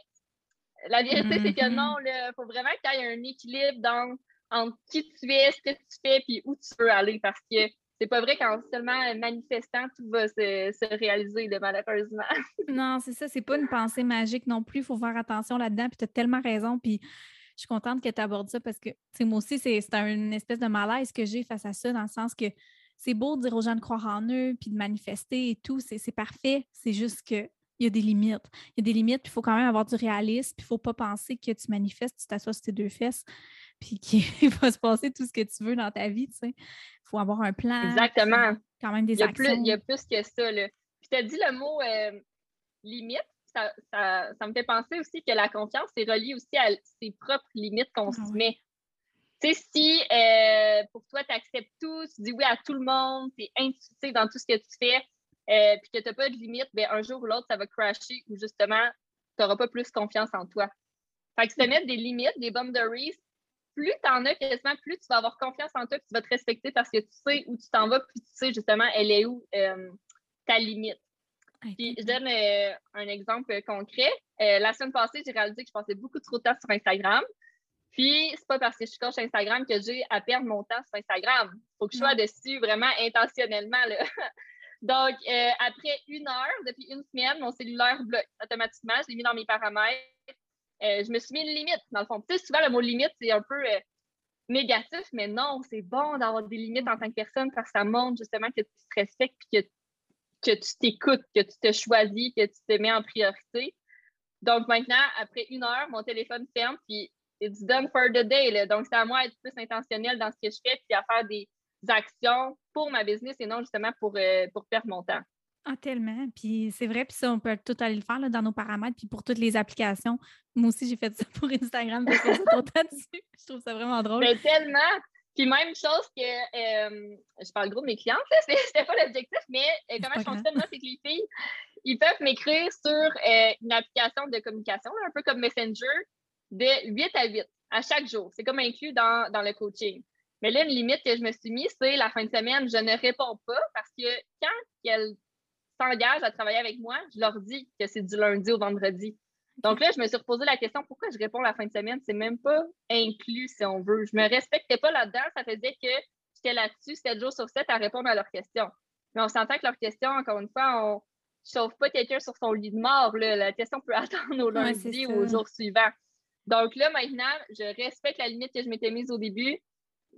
la vérité, c'est que mm-hmm. non, il faut vraiment qu'il y ait un équilibre dans, entre qui tu es, ce que tu fais, puis où tu veux aller. Parce que c'est pas vrai qu'en seulement manifestant, tout va se, réaliser, malheureusement. non, c'est ça, c'est pas une pensée magique non plus. Il faut faire attention là-dedans. Puis tu as tellement raison. Puis je suis contente que tu abordes ça parce que moi aussi, c'est une espèce de malaise que j'ai face à ça, dans le sens que c'est beau de dire aux gens de croire en eux, puis de manifester et tout, c'est parfait. C'est juste que il y a des limites. Il y a des limites, puis il faut quand même avoir du réalisme, puis il ne faut pas penser que tu manifestes, tu t'assois sur tes deux fesses, puis qu'il va se passer tout ce que tu veux dans ta vie, tu sais. Il faut avoir un plan. Exactement. Quand même des il y a actions. Plus, il y a plus que ça, là. Puis tu as dit le mot euh, limite, ça, ça, me fait penser aussi que la confiance est reliée aussi à ses propres limites qu'on ah se met. Tu sais, si euh, pour toi, tu acceptes tout, tu dis oui à tout le monde, tu es intuitif dans tout ce que tu fais, euh, puis que tu n'as pas de limite, ben, un jour ou l'autre, ça va crasher ou justement, tu n'auras pas plus confiance en toi. Fait que se mettre des limites, des boundaries, plus tu en as quasiment, plus tu vas avoir confiance en toi, puis tu vas te respecter parce que tu sais où tu t'en vas, puis tu sais justement, elle est où euh, ta limite. Puis je donne euh, un exemple concret. la semaine passée, j'ai réalisé que je passais beaucoup trop de temps sur Instagram. Puis, c'est pas parce que je suis coach Instagram que j'ai à perdre mon temps sur Instagram. Il faut que je sois dessus vraiment intentionnellement. Là. Donc, euh, après une heure, depuis une semaine, mon cellulaire bloque automatiquement. Je l'ai mis dans mes paramètres. Euh, je me suis mis une limite, dans le fond. Tu sais, souvent, le mot limite, c'est un peu euh, négatif, mais non, c'est bon d'avoir des limites en tant que personne parce que ça montre justement que tu te respectes et que, tu t'écoutes, que tu te choisis, que tu te mets en priorité. Donc, maintenant, après une heure, mon téléphone ferme, puis it's done for the day. Donc, c'est à moi d'être plus intentionnel dans ce que je fais, puis à faire des actions pour ma business et non justement pour, euh, pour perdre mon temps. Ah, tellement. Puis c'est vrai, puis ça, on peut tout aller le faire dans nos paramètres, puis pour toutes les applications. Moi aussi, j'ai fait ça pour Instagram, parce que Je trouve ça vraiment drôle. Mais tellement. Puis même chose que, euh, je parle gros de mes clientes, c'était pas l'objectif, mais euh, comment je fonctionne, moi, c'est que les filles, ils peuvent m'écrire sur une application de communication, un peu comme Messenger, de 8 à 8 à chaque jour. C'est comme inclus dans, dans le coaching. Mais là, une limite que je me suis mise, c'est la fin de semaine, je ne réponds pas parce que quand elles s'engagent à travailler avec moi, je leur dis que c'est du lundi au vendredi. Donc là, je me suis reposé la question pourquoi je réponds la fin de semaine? C'est même pas inclus, si on veut. Je me respectais pas là-dedans. Ça faisait que j'étais là-dessus 7 jours sur 7 à répondre à leurs questions. Mais on s'entend que leurs questions, encore une fois, on ne sauve pas quelqu'un sur son lit de mort. La question peut attendre au lundi ou au jour suivant. Donc là, maintenant, je respecte la limite que je m'étais mise au début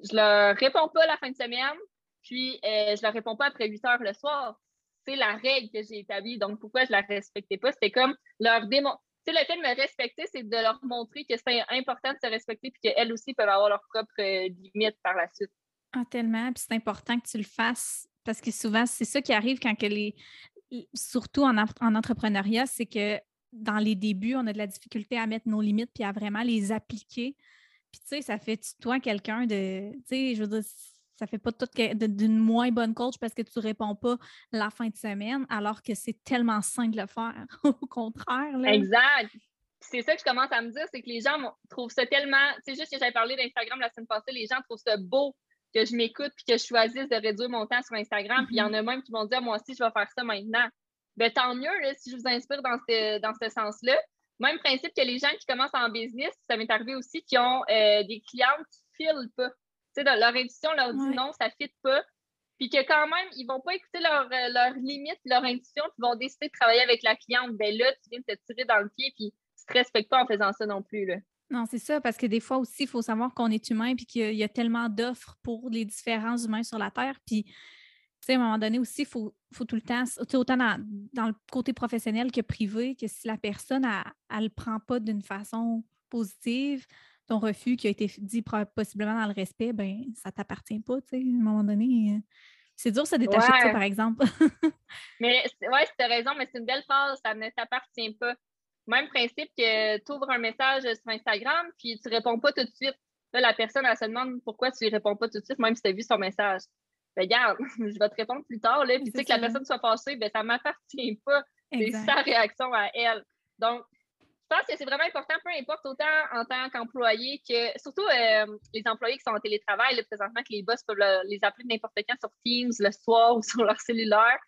je leur réponds pas la fin de semaine, puis euh, je leur réponds pas après 8 heures le soir. C'est la règle que j'ai établie. Donc, pourquoi je la respectais pas? C'était comme leur démontrer. Tu sais, le fait de me respecter, c'est de leur montrer que c'est important de se respecter puis qu'elles aussi peuvent avoir leurs propres euh, limites par la suite. Ah, tellement. Puis c'est important que tu le fasses parce que souvent, c'est ça qui arrive quand que les. Surtout en, en entrepreneuriat, c'est que dans les débuts, on a de la difficulté à mettre nos limites puis à vraiment les appliquer. Puis, tu sais, ça fait toi quelqu'un de. Tu sais, je veux dire, ça fait pas tout d'une moins bonne coach parce que tu réponds pas la fin de semaine, alors que c'est tellement sain de le faire. Au contraire. Là. Exact. C'est ça que je commence à me dire, c'est que les gens trouvent ça tellement. C'est juste que j'avais parlé d'Instagram la semaine passée, les gens trouvent ça beau que je m'écoute puis que je choisisse de réduire mon temps sur Instagram. Puis il y en mm-hmm. a même qui m'ont dit, ah, moi aussi, je vais faire ça maintenant. Bien, tant mieux si je vous inspire dans ce, dans ce sens-là. Même principe que les gens qui commencent en business, ça m'est arrivé aussi, qui ont euh, des clients qui filent pas. Tu sais, leur intuition leur dit non, ça ne fit pas. Puis que quand même, ils ne vont pas écouter leurs leur euh, limites, leur intuition, puis vont décider de travailler avec la cliente. Ben là, tu viens de te tirer dans le pied, puis tu ne te respectes pas en faisant ça non plus. Là. Non, c'est ça, parce que des fois aussi, il faut savoir qu'on est humain, puis qu'il y, a tellement d'offres pour les différents humains sur la Terre. Puis sais, à un moment donné aussi, il faut, tout le temps, autant dans, le côté professionnel que privé, que si la personne, elle ne le prend pas d'une façon positive, ton refus qui a été dit possiblement dans le respect, ben ça t'appartient pas, tu sais, à un moment donné. Euh, c'est dur de se détacher de ça, par exemple. mais ouais, tu as raison, mais c'est une belle phrase, ça ne t'appartient pas. Même principe que tu ouvres un message sur Instagram, puis tu ne réponds pas tout de suite. Là, la personne, elle se demande pourquoi tu ne réponds pas tout de suite, même si tu as vu son message ben, regarde, je vais te répondre plus tard, là, puis tu sais que la personne soit fâchée, ben, ça ne m'appartient pas. C'est sa réaction à elle. Donc, je pense que c'est vraiment important, peu importe, autant en tant qu'employé que, surtout euh, les employés qui sont en télétravail, là, présentement, que les boss peuvent les appeler n'importe quand sur Teams, le soir ou sur leur cellulaire.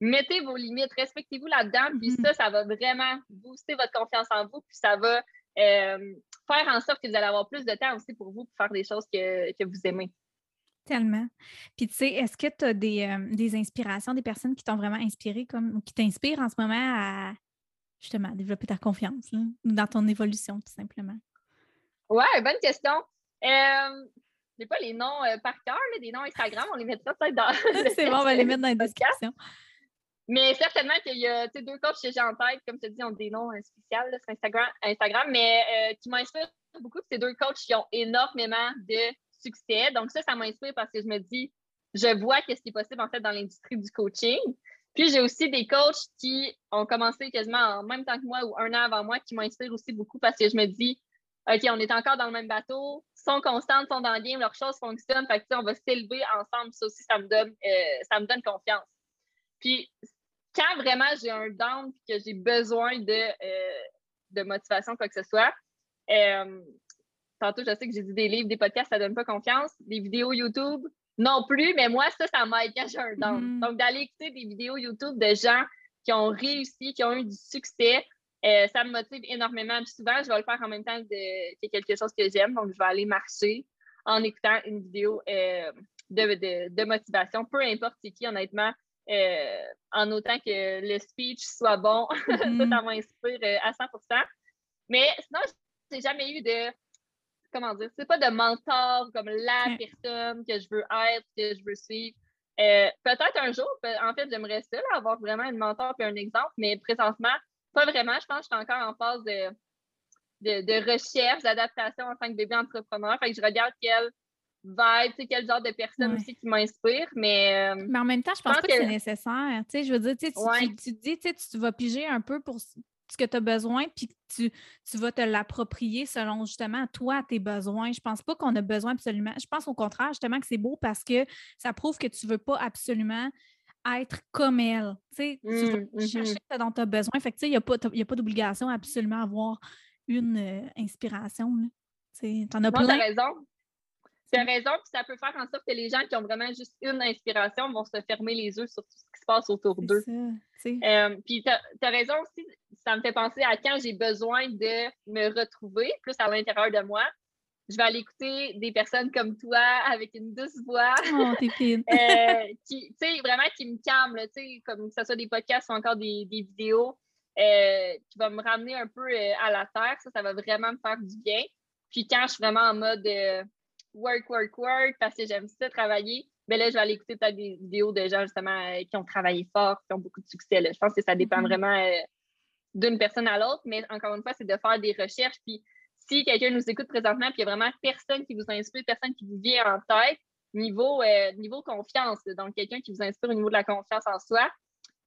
Mettez vos limites, respectez-vous là-dedans, puis mm-hmm. ça, ça va vraiment booster votre confiance en vous, puis ça va euh, faire en sorte que vous allez avoir plus de temps aussi pour vous pour faire des choses que, que vous aimez. Tellement. Puis tu sais, est-ce que tu as euh, des, inspirations, des personnes qui t'ont vraiment inspiré comme ou qui t'inspirent en ce moment à justement développer ta confiance dans ton évolution, tout simplement? Ouais, bonne question. Euh, j'ai pas les noms euh, par cœur, des noms Instagram, on les mettra peut-être dans. C'est bon, on va les mettre dans la description. Mais certainement qu'il y a deux coachs que j'ai en tête, comme tu dis, ont des noms euh, spéciaux sur Instagram, Instagram mais euh, qui m'inspirent beaucoup. C'est deux coachs qui ont énormément de succès. Donc, ça, ça m'inspire parce que je me dis, je vois qu'est-ce qui est possible en fait dans l'industrie du coaching. Puis, j'ai aussi des coachs qui ont commencé quasiment en même temps que moi ou un an avant moi qui m'inspirent aussi beaucoup parce que je me dis, OK, on est encore dans le même bateau, sont constantes, sont dans le game, leurs choses fonctionnent, fait que, on va s'élever ensemble. Ça aussi, ça me donne, euh, ça me donne confiance. Puis, quand vraiment j'ai un down et que j'ai besoin de, euh, de motivation, quoi que ce soit, euh, tantôt, je sais que j'ai dit des livres, des podcasts, ça ne donne pas confiance. Des vidéos YouTube, non plus, mais moi, ça, ça m'aide quand j'ai un down. Mm-hmm. Donc, d'aller écouter des vidéos YouTube de gens qui ont réussi, qui ont eu du succès, euh, ça me motive énormément. Puis souvent, je vais le faire en même temps que, quelque chose que j'aime. Donc, je vais aller marcher en écoutant une vidéo de, de, motivation, peu importe qui, honnêtement. Euh, en autant que le speech soit bon, ça, mm-hmm. ça m'inspire euh, à 100% Mais sinon, je n'ai jamais eu de, comment dire, c'est pas de mentor comme la personne que je veux être, que je veux suivre. Euh, peut-être un jour, en fait, j'aimerais ça, avoir vraiment une mentor et un exemple, mais présentement, pas vraiment. Je pense que je suis encore en phase de, de, recherche, d'adaptation en tant que bébé entrepreneur. Fait que je regarde quelle vibe, tu sais, quel genre de personne aussi qui m'inspire. Mais, euh, mais en même temps, je pense, pas que, c'est nécessaire. Tu sais, je veux dire, tu, tu, dis, tu, tu vas piger un peu pour ce que tu as besoin, puis tu, tu vas te l'approprier selon justement toi, tes besoins. Je pense pas qu'on a besoin absolument. Je pense au contraire, justement, que c'est beau parce que ça prouve que tu veux pas absolument être comme elle. Tu veux mmh, chercher ce dont tu as besoin. Fait que tu sais, il n'y a pas, pas d'obligation absolument à avoir une euh, inspiration. Tu en as plein. Tu as raison. Tu as raison, puis ça peut faire en sorte que les gens qui ont vraiment juste une inspiration vont se fermer les yeux sur tout ce qui se passe autour d'eux. Euh, puis tu as, raison aussi, ça me fait penser à quand j'ai besoin de me retrouver plus à l'intérieur de moi. Je vais aller écouter des personnes comme toi avec une douce voix. Oh, t'es fine. euh, qui, vraiment qui me calme, comme que ce soit des podcasts ou encore des, vidéos, euh, qui va me ramener un peu à la terre. Ça, ça va vraiment me faire du bien. Puis quand je suis vraiment en mode work, work, work, parce que j'aime ça travailler, mais là, je vais aller écouter peut-être des vidéos de gens justement qui ont travaillé fort, qui ont beaucoup de succès. Je pense que ça dépend mm-hmm. vraiment d'une personne à l'autre, mais encore une fois, c'est de faire des recherches. Puis si quelqu'un nous écoute présentement, puis il n'y a vraiment personne qui vous inspire, personne qui vous vient en tête, niveau, niveau confiance, donc quelqu'un qui vous inspire au niveau de la confiance en soi,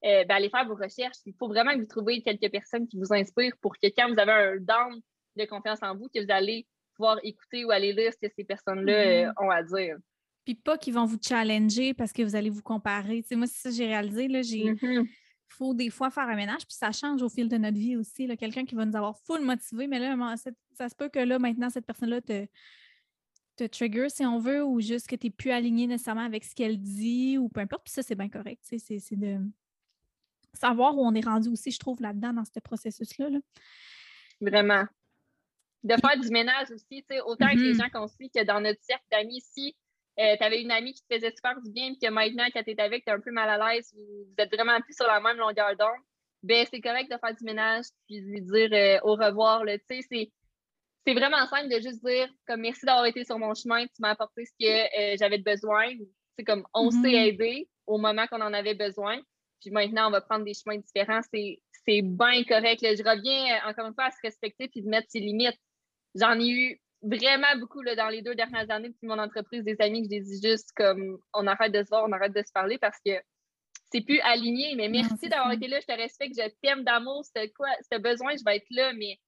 ben, allez faire vos recherches. Il faut vraiment que vous trouviez quelques personnes qui vous inspirent pour que quand vous avez un down de confiance en vous, que vous allez pouvoir écouter ou aller lire ce que ces personnes-là mm-hmm. euh, ont à dire. Puis pas qu'ils vont vous challenger parce que vous allez vous comparer. moi, c'est ça que j'ai réalisé. Là, j'ai... Mm-hmm. faut des fois faire un ménage, puis ça change au fil de notre vie aussi. Quelqu'un qui va nous avoir full motivé, mais là, ça se peut que là, maintenant, cette personne-là te, te trigger, si on veut, ou juste que tu n'es plus aligné nécessairement avec ce qu'elle dit, ou peu importe. Puis ça, c'est bien correct. C'est, c'est de savoir où on est rendu aussi, je trouve, là-dedans, dans ce processus-là. Vraiment. De faire du ménage aussi, autant que les mm-hmm. gens qu'on suit que dans notre cercle d'amis ici, euh, tu avais une amie qui te faisait super du bien, puis que maintenant, quand tu es avec, tu es un peu mal à l'aise, vous êtes vraiment plus sur la même longueur d'onde, ben c'est correct de faire du ménage, puis de lui dire euh, au revoir. C'est c'est vraiment simple de juste dire comme merci d'avoir été sur mon chemin, tu m'as apporté ce que euh, j'avais besoin. C'est comme on s'est mm-hmm. aidé au moment qu'on en avait besoin. Puis maintenant, on va prendre des chemins différents. C'est bien correct. Je reviens encore une fois à se respecter puis de mettre ses limites. J'en ai eu vraiment beaucoup là, dans les deux dernières années depuis mon entreprise, des amis que je dis juste comme on arrête de se voir, on arrête de se parler parce que c'est plus aligné. Mais merci d'avoir été là, je te respecte, je t'aime d'amour, c'est quoi, c'est besoin, je vais être là, mais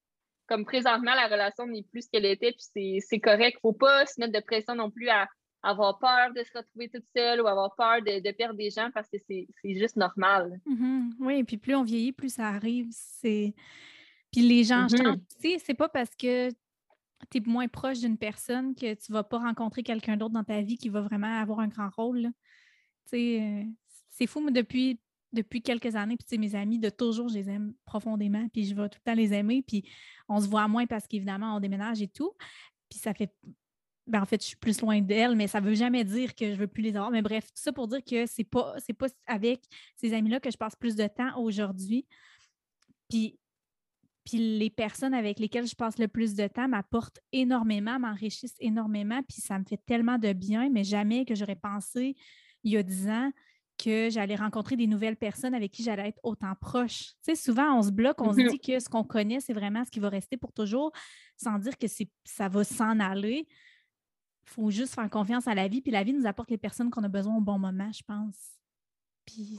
comme présentement, la relation n'est plus ce qu'elle était, puis c'est correct. Faut pas se mettre de pression non plus à avoir peur de se retrouver toute seule ou avoir peur de, perdre des gens parce que c'est juste normal. Mm-hmm. Oui, puis plus on vieillit, plus ça arrive. C'est Puis les gens mm-hmm. changent. Tu sais, c'est pas parce que tu es moins proche d'une personne que tu vas pas rencontrer quelqu'un d'autre dans ta vie qui va vraiment avoir un grand rôle. Euh, c'est fou, mais depuis, depuis quelques années, puis mes amis, de toujours, je les aime profondément, puis je vais tout le temps les aimer, puis on se voit moins parce qu'évidemment, on déménage et tout. Puis ça fait ben, en fait, je suis plus loin d'elle, mais ça ne veut jamais dire que je ne veux plus les avoir. Mais bref, tout ça pour dire que c'est pas, pas avec ces amis-là que je passe plus de temps aujourd'hui. Puis Puis les personnes avec lesquelles je passe le plus de temps m'apportent énormément, m'enrichissent énormément, puis ça me fait tellement de bien, mais jamais que j'aurais pensé il y a dix ans que j'allais rencontrer des nouvelles personnes avec qui j'allais être autant proche. Tu sais, souvent, on se bloque, on se Mhm. dit que ce qu'on connaît, c'est vraiment ce qui va rester pour toujours, sans dire que ça va s'en aller. Il faut juste faire confiance à la vie, puis la vie nous apporte les personnes qu'on a besoin au bon moment, je pense.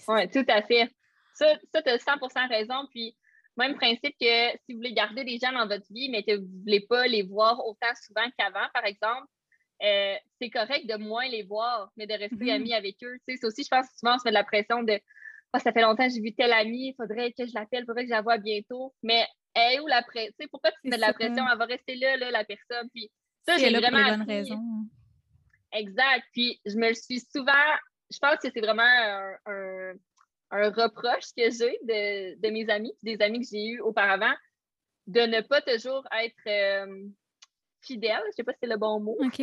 Oui, tout à fait. Ça, ça tu as 100% raison. Puis, même principe que si vous voulez garder des gens dans votre vie, mais que vous ne voulez pas les voir autant souvent qu'avant, par exemple, euh, c'est correct de moins les voir, mais de rester Mhm. amis avec eux. C'est aussi, je pense, souvent, on se met de la pression de Ah, ça fait longtemps que j'ai vu tel ami, il faudrait que je l'appelle, il faudrait que je la voie bientôt. Mais hey, où la pression? Tu sais, pourquoi tu mets de la pression? Elle va rester là, là, la personne. Puis ça, j'ai pour vraiment les bonnes appris- raisons. Exact. Puis je me le suis souvent, je pense que c'est vraiment un, un- un reproche que j'ai de, de mes amis, des amis que j'ai eus auparavant, de ne pas toujours être euh, fidèle. Je sais pas si c'est le bon mot. OK.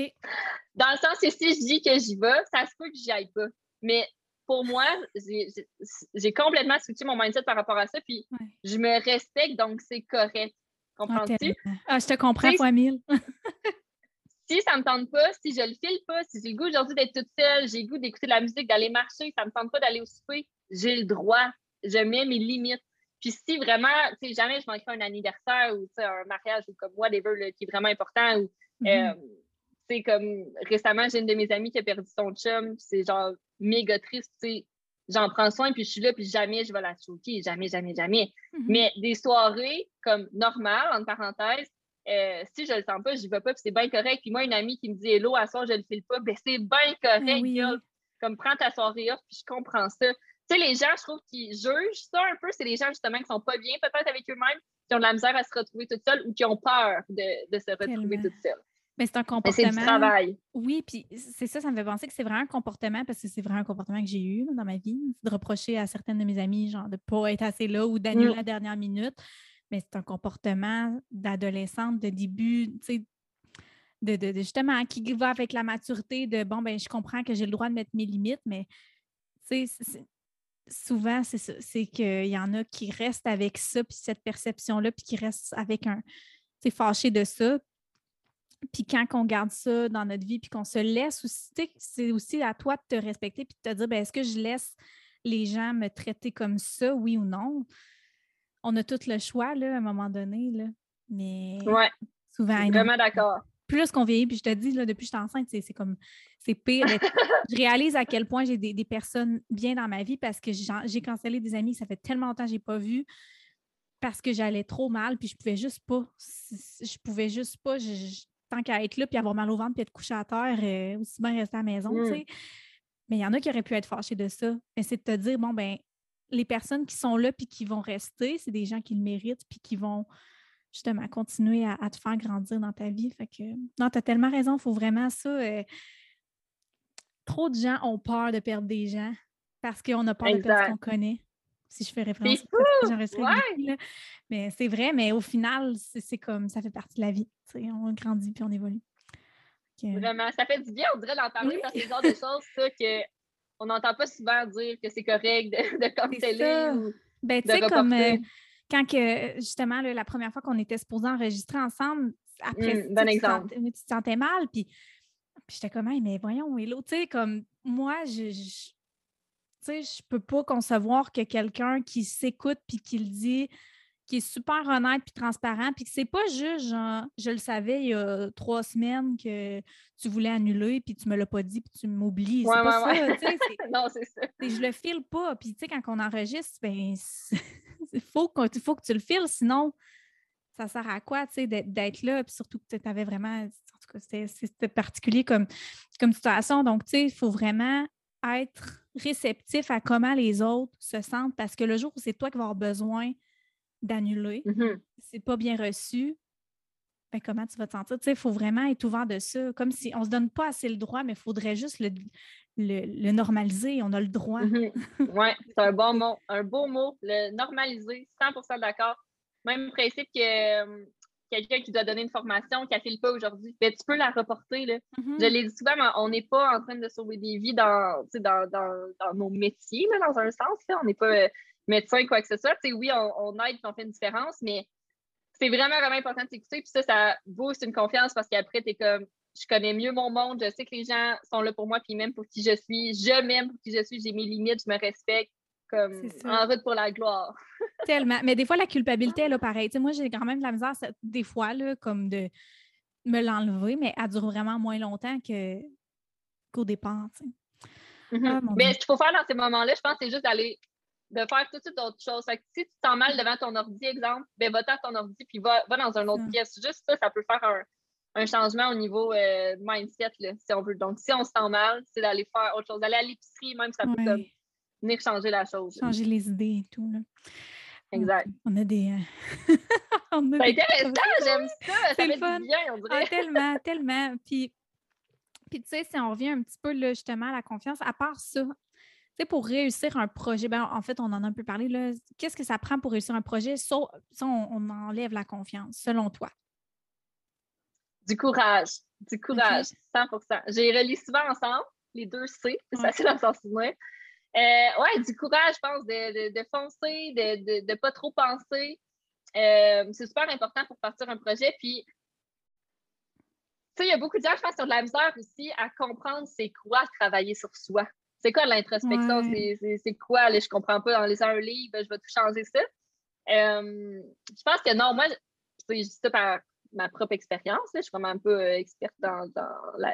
Dans le sens que si je dis que j'y vais, ça se peut que j'y aille pas. Mais pour moi, j'ai- complètement switché mon mindset par rapport à ça, puis Ouais. je me respecte, donc c'est correct. Comprends-tu? Ah, je te comprends sais, fois mille. si ça me tente pas, si je le file pas, si j'ai le goût aujourd'hui d'être toute seule, j'ai le goût d'écouter de la musique, d'aller marcher, ça me tente pas d'aller au souper, j'ai le droit. Je mets mes limites. Puis si vraiment, tu sais, jamais je manquerai un anniversaire ou un mariage ou comme whatever là, qui est vraiment important ou Mhm. euh, tu sais, comme récemment, j'ai une de mes amies qui a perdu son chum, c'est genre méga triste, tu sais. J'en prends soin, puis je suis là, puis jamais je vais la choquer, jamais, jamais, jamais. Mhm. Mais des soirées comme normales, entre parenthèses, euh, si je le sens pas, j'y vais pas, puis c'est bien correct. Puis moi, une amie qui me dit Hello, à soir, je le file pas, ben c'est bien correct, Ben oui. girl. Comme prends ta soirée off, puis je comprends ça. Tu sais, les gens, je trouve, qui jugent ça un peu, c'est les gens justement qui sont pas bien peut-être avec eux-mêmes, qui ont de la misère à se retrouver toutes seules ou qui ont peur de, de se retrouver toutes seules. Mais c'est un Mais c'est du comportement. travail. Oui, puis c'est ça, ça me fait penser que c'est vraiment un comportement, parce que c'est vraiment un comportement que j'ai eu dans ma vie, de reprocher à certaines de mes amies, genre, de ne pas être assez là ou d'annuler Mm. la dernière minute. Mais c'est un comportement d'adolescente, de début, tu sais, de, de- de justement, qui va avec la maturité de bon, ben je comprends que j'ai le droit de mettre mes limites, mais tu sais, souvent, c'est ça, c'est qu'il y en a qui restent avec ça, puis cette perception-là, puis qui restent avec un, tu sais, fâchés de ça, puis quand on garde ça dans notre vie, puis qu'on se laisse aussi, c'est aussi à toi de te respecter, puis de te dire, ben, est-ce que je laisse les gens me traiter comme ça, oui ou non? On a tout le choix, là, à un moment donné, là. Mais Ouais, souvent, vraiment d'accord. Plus qu'on vieillit, puis je te dis, là, depuis que je suis enceinte, c'est comme, c'est pire. Je réalise à quel point j'ai des, des personnes bien dans ma vie parce que j'ai cancellé des amis que ça fait tellement longtemps que je n'ai pas vu parce que j'allais trop mal, puis je pouvais juste pas. Je pouvais juste pas. je- je- tant qu'à être là, puis avoir mal au ventre, puis être couché à terre, euh, aussi bien rester à la maison, tu Mm. sais. Mais il y en a qui auraient pu être fâchés de ça. Mais c'est de te dire, bon, ben les personnes qui sont là, puis qui vont rester, c'est des gens qui le méritent, puis qui vont justement continuer à, à te faire grandir dans ta vie. Fait que, non, tu as tellement raison, il faut vraiment ça. euh, trop de gens ont peur de perdre des gens parce qu'on a peur de perdre ce qu'on connaît. Si je fais référence à ouais. Mais c'est vrai, mais au final, c'est comme ça fait partie de la vie. On grandit puis on évolue. Vraiment, ça fait du bien, on dirait, d'en parler Oui. parce que c'est genre de choses, ça, que on n'entend pas souvent dire que c'est correct de, de canceller ou Ben, tu de sais, comme euh. Quand que, justement, là, la première fois qu'on était supposés enregistrer ensemble, après, Mm, tu te sentais- tu te sentais mal, puis, puis j'étais comme, Hey, mais voyons, Hello, tu sais, comme moi, je, je- tu sais, je peux pas concevoir que quelqu'un qui s'écoute puis qui le dit, qui est super honnête puis transparent, puis que c'est pas juste genre, je le savais il y a trois semaines que tu voulais annuler puis tu me l'as pas dit puis tu m'oublies. Ouais, c'est pas ouais, ça, ouais. tu sais, non, c'est ça. et je le file pas. Puis, tu sais, quand on enregistre, ben, il faut, qu'on- faut que tu le files, sinon, ça sert à quoi, tu sais, d'être là? Puis surtout que tu avais vraiment, en tout cas, c'était- particulier comme, comme situation. Donc, tu sais, il faut vraiment être réceptif à comment les autres se sentent parce que le jour où c'est toi qui vas avoir besoin d'annuler, Mhm. c'est pas bien reçu, ben comment tu vas te sentir? Tu sais, il faut vraiment être ouvert de ça. Comme si on se donne pas assez le droit, mais il faudrait juste le, le, le normaliser. On a le droit. Mhm. Ouais, c'est un bon mot, un beau mot, le normaliser, 100% d'accord. Même principe que euh, quelqu'un qui doit donner une formation, qui ne file pas aujourd'hui, ben, tu peux la reporter. Là. Mhm. Je l'ai dit souvent, mais on n'est pas en train de sauver des vies dans, dans, dans, dans nos métiers, là, dans un sens. Là. On n'est pas euh, médecin, quoi que ce soit. Oui, on, on aide et on fait une différence, mais c'est vraiment, vraiment important de s'écouter. Puis ça, ça booste une confiance parce qu'après, tu es comme, je connais mieux mon monde, je sais que les gens sont là pour moi, puis même pour qui je suis. Je m'aime pour qui je suis, j'ai mes limites, je me respecte comme en route pour la gloire. Tellement. Mais des fois, la culpabilité, elle est pareil. moi, j'ai quand même de la misère, des fois, là, comme de me l'enlever, mais elle dure vraiment moins longtemps que, qu'au départ. Mm-hmm. Ah, mais ce qu'il faut faire dans ces moments-là, je pense, c'est juste d'aller de faire tout de suite autre chose. si tu te sens mal devant ton ordi, exemple, ben va à ton ordi puis va, va dans une autre pièce. Juste ça, ça peut faire un, un changement au niveau euh, mindset, là, si on veut. Donc, si on se sent mal, c'est d'aller faire autre chose. D'aller à l'épicerie, même, ça peut venir changer la chose. Changer les idées et tout. Là. Exact. On a des. Euh, c'est intéressant, j'aime ça. Ça fait fun. bien, on dirait. Ah, tellement, tellement. Puis, puis tu sais, si on revient un petit peu là, justement à la confiance, à part ça, sais, pour réussir un projet, ben, en fait, on en a un peu parlé, qu'est-ce que ça prend pour réussir un projet? Si on, enlève la confiance, selon toi? Du courage. Du courage, 100% J'ai relis souvent ensemble, les deux C, c'est facile à s'en souvenir. Euh, ouais, du courage, je pense, de, foncer, de ne pas trop penser. Euh, c'est super important pour partir un projet. Puis, tu sais, il y a beaucoup de gens, je pense, qui ont de la misère aussi à comprendre c'est quoi travailler sur soi c'est quoi l'introspection? C'est quoi? Là, je comprends pas. Dans les un livre, je vais tout changer ça. Euh, je pense que non, moi, je dis ça par ma propre expérience. Je suis vraiment un peu euh, experte dans,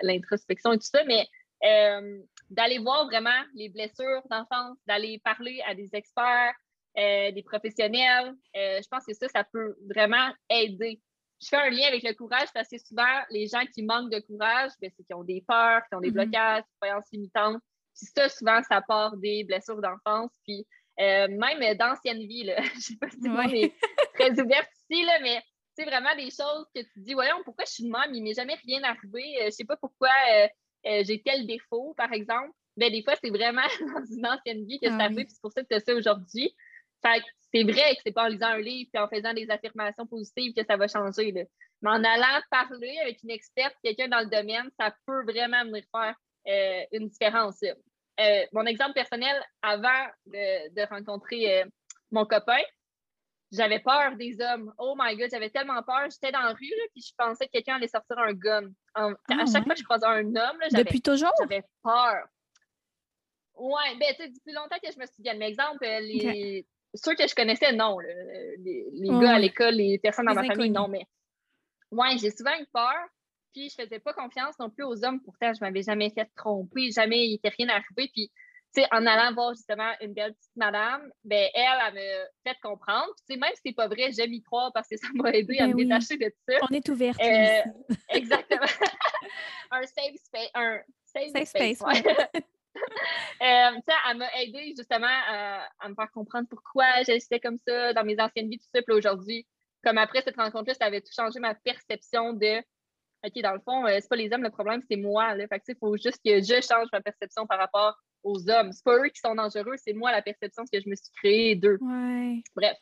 l'introspection et tout ça, mais euh, d'aller voir vraiment les blessures d'enfance, d'aller parler à des experts, des professionnels, je pense que ça, ça peut vraiment aider. Je fais un lien avec le courage parce que souvent, les gens qui manquent de courage, ben, c'est qui ont des peurs, qui ont des mm-hmm. blocages, des croyances limitantes. Puis ça, souvent, ça part des blessures d'enfance. Puis euh, même d'ancienne vie, là. je sais pas si on est très ouverte ici, là, mais c'est vraiment des choses que tu dis, voyons, pourquoi je suis de même, il m'est jamais rien arrivé. Euh, je sais pas pourquoi euh, j'ai tel défaut, par exemple. Ben, des fois, c'est vraiment dans une ancienne vie que c'est ah arrivé, puis c'est pour ça que tu as ça aujourd'hui. Fait c'est vrai que c'est pas en lisant un livre et en faisant des affirmations positives que ça va changer. Là. Mais en allant parler avec une experte, quelqu'un dans le domaine, ça peut vraiment venir faire une différence. Euh, mon exemple personnel, avant de, rencontrer euh, mon copain, j'avais peur des hommes. Oh my God, j'avais tellement peur. J'étais dans la rue, là, puis je pensais que quelqu'un allait sortir un gun. à ah, chaque fois que je croisais un homme, depuis toujours? J'avais peur. Ouais, ben, tu sais, depuis longtemps que je me souviens. Mais exemple, euh, les... ceux que je connaissais, non. Les, gars à l'école, les personnes dans ma famille, non. Mais ouais, j'ai souvent eu peur. Puis je faisais pas confiance non plus aux hommes. Pourtant, je m'avais jamais fait tromper, jamais il n'était rien arrivé. Puis, sais, en allant voir justement une belle petite madame, ben elle, elle m'a fait comprendre. Tu sais, même si c'est pas vrai, j'aime y croire parce que ça m'a aidé à ben me détacher de tout ça. On est ouverte. Euh, exactement. un safe space. Un safe, space. Euh, elle m'a aidé justement à, me faire comprendre pourquoi j'étais comme ça dans mes anciennes vies, tout ça. Puis aujourd'hui, comme après cette rencontre-là, ça avait tout changé ma perception de OK, dans le fond, euh, c'est pas les hommes le problème, c'est moi. Là. Fait il faut juste que je change ma perception par rapport aux hommes. C'est pas eux qui sont dangereux, c'est moi la perception que je me suis créée d'eux. Bref.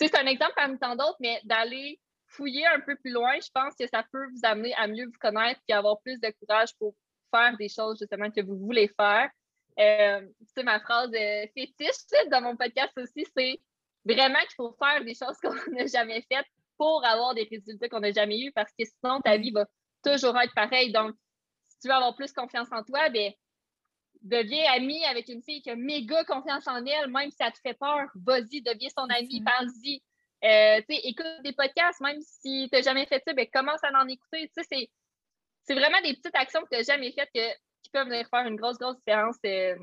c'est un exemple parmi tant d'autres, mais d'aller fouiller un peu plus loin, je pense que ça peut vous amener à mieux vous connaître et avoir plus de courage pour faire des choses justement que vous voulez faire. Euh, c'est ma phrase euh, fétiche dans mon podcast aussi, c'est vraiment qu'il faut faire des choses qu'on n'a jamais faites pour avoir des résultats qu'on n'a jamais eus parce que sinon, ta vie va toujours être pareille. Donc, si tu veux avoir plus confiance en toi, ben, deviens ami avec une fille qui a méga confiance en elle, même si ça te fait peur, vas-y, deviens son ami, parle-y. Euh, écoute des podcasts, même si tu n'as jamais fait ça, ben, commence à en écouter. C'est vraiment des petites actions que tu n'as jamais faites qui peuvent venir faire une grosse, grosse différence euh,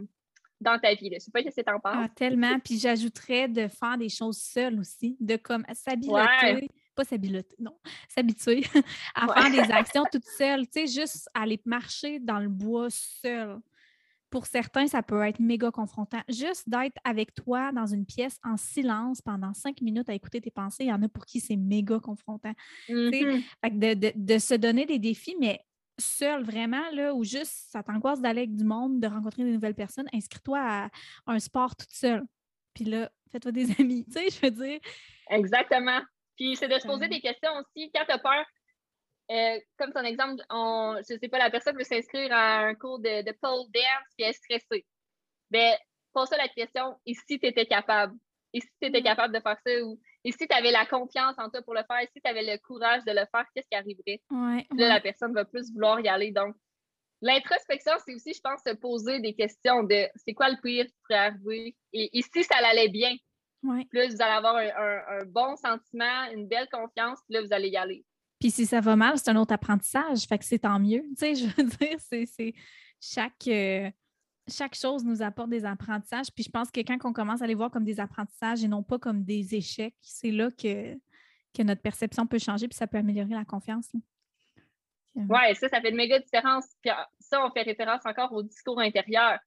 dans ta vie. Je ne sais pas si c'est en parles. Ah, tellement. Puis j'ajouterais de faire des choses seules aussi, de comme s'habiller pas s'habituer, non, s'habituer à faire des actions toutes seules, tu sais, juste aller marcher dans le bois seul. Pour certains, ça peut être méga confrontant. Juste d'être avec toi dans une pièce en silence pendant cinq minutes à écouter tes pensées, il y en a pour qui c'est méga confrontant. Mm-hmm. de, se donner des défis, mais seul vraiment, là, ou juste ça t'angoisse d'aller avec du monde, de rencontrer de nouvelles personnes, inscris-toi à un sport toute seule. Puis là, fais-toi des amis, tu sais, je veux dire. Exactement. Puis c'est de se poser des questions aussi. Quand tu as peur, euh, comme ton exemple, on, je ne sais pas, la personne veut s'inscrire à un cours de, de pole dance puis elle est stressée. Ben, pose-toi la question, et si tu étais capable? Et si tu étais mm. capable de faire ça? Ou, Et si tu avais la confiance en toi pour le faire, si tu avais le courage de le faire, qu'est-ce qui arriverait? Ouais, Là, la personne va plus vouloir y aller. Donc, l'introspection, c'est aussi, je pense, se poser des questions de c'est quoi le pire qui pourrait arriver? Et, si ça allait bien, ouais. plus vous allez avoir un, bon sentiment, une belle confiance, puis là, vous allez y aller. Puis si ça va mal, c'est un autre apprentissage. Fait que c'est tant mieux. Tu sais, je veux dire, c'est chaque. Euh, chaque chose nous apporte des apprentissages. Puis je pense que quand on commence à les voir comme des apprentissages et non pas comme des échecs, c'est là que, que notre perception peut changer puis ça peut améliorer la confiance. Oui, ça, ça fait une méga différence. Puis ah, ça, on fait référence encore au discours intérieur.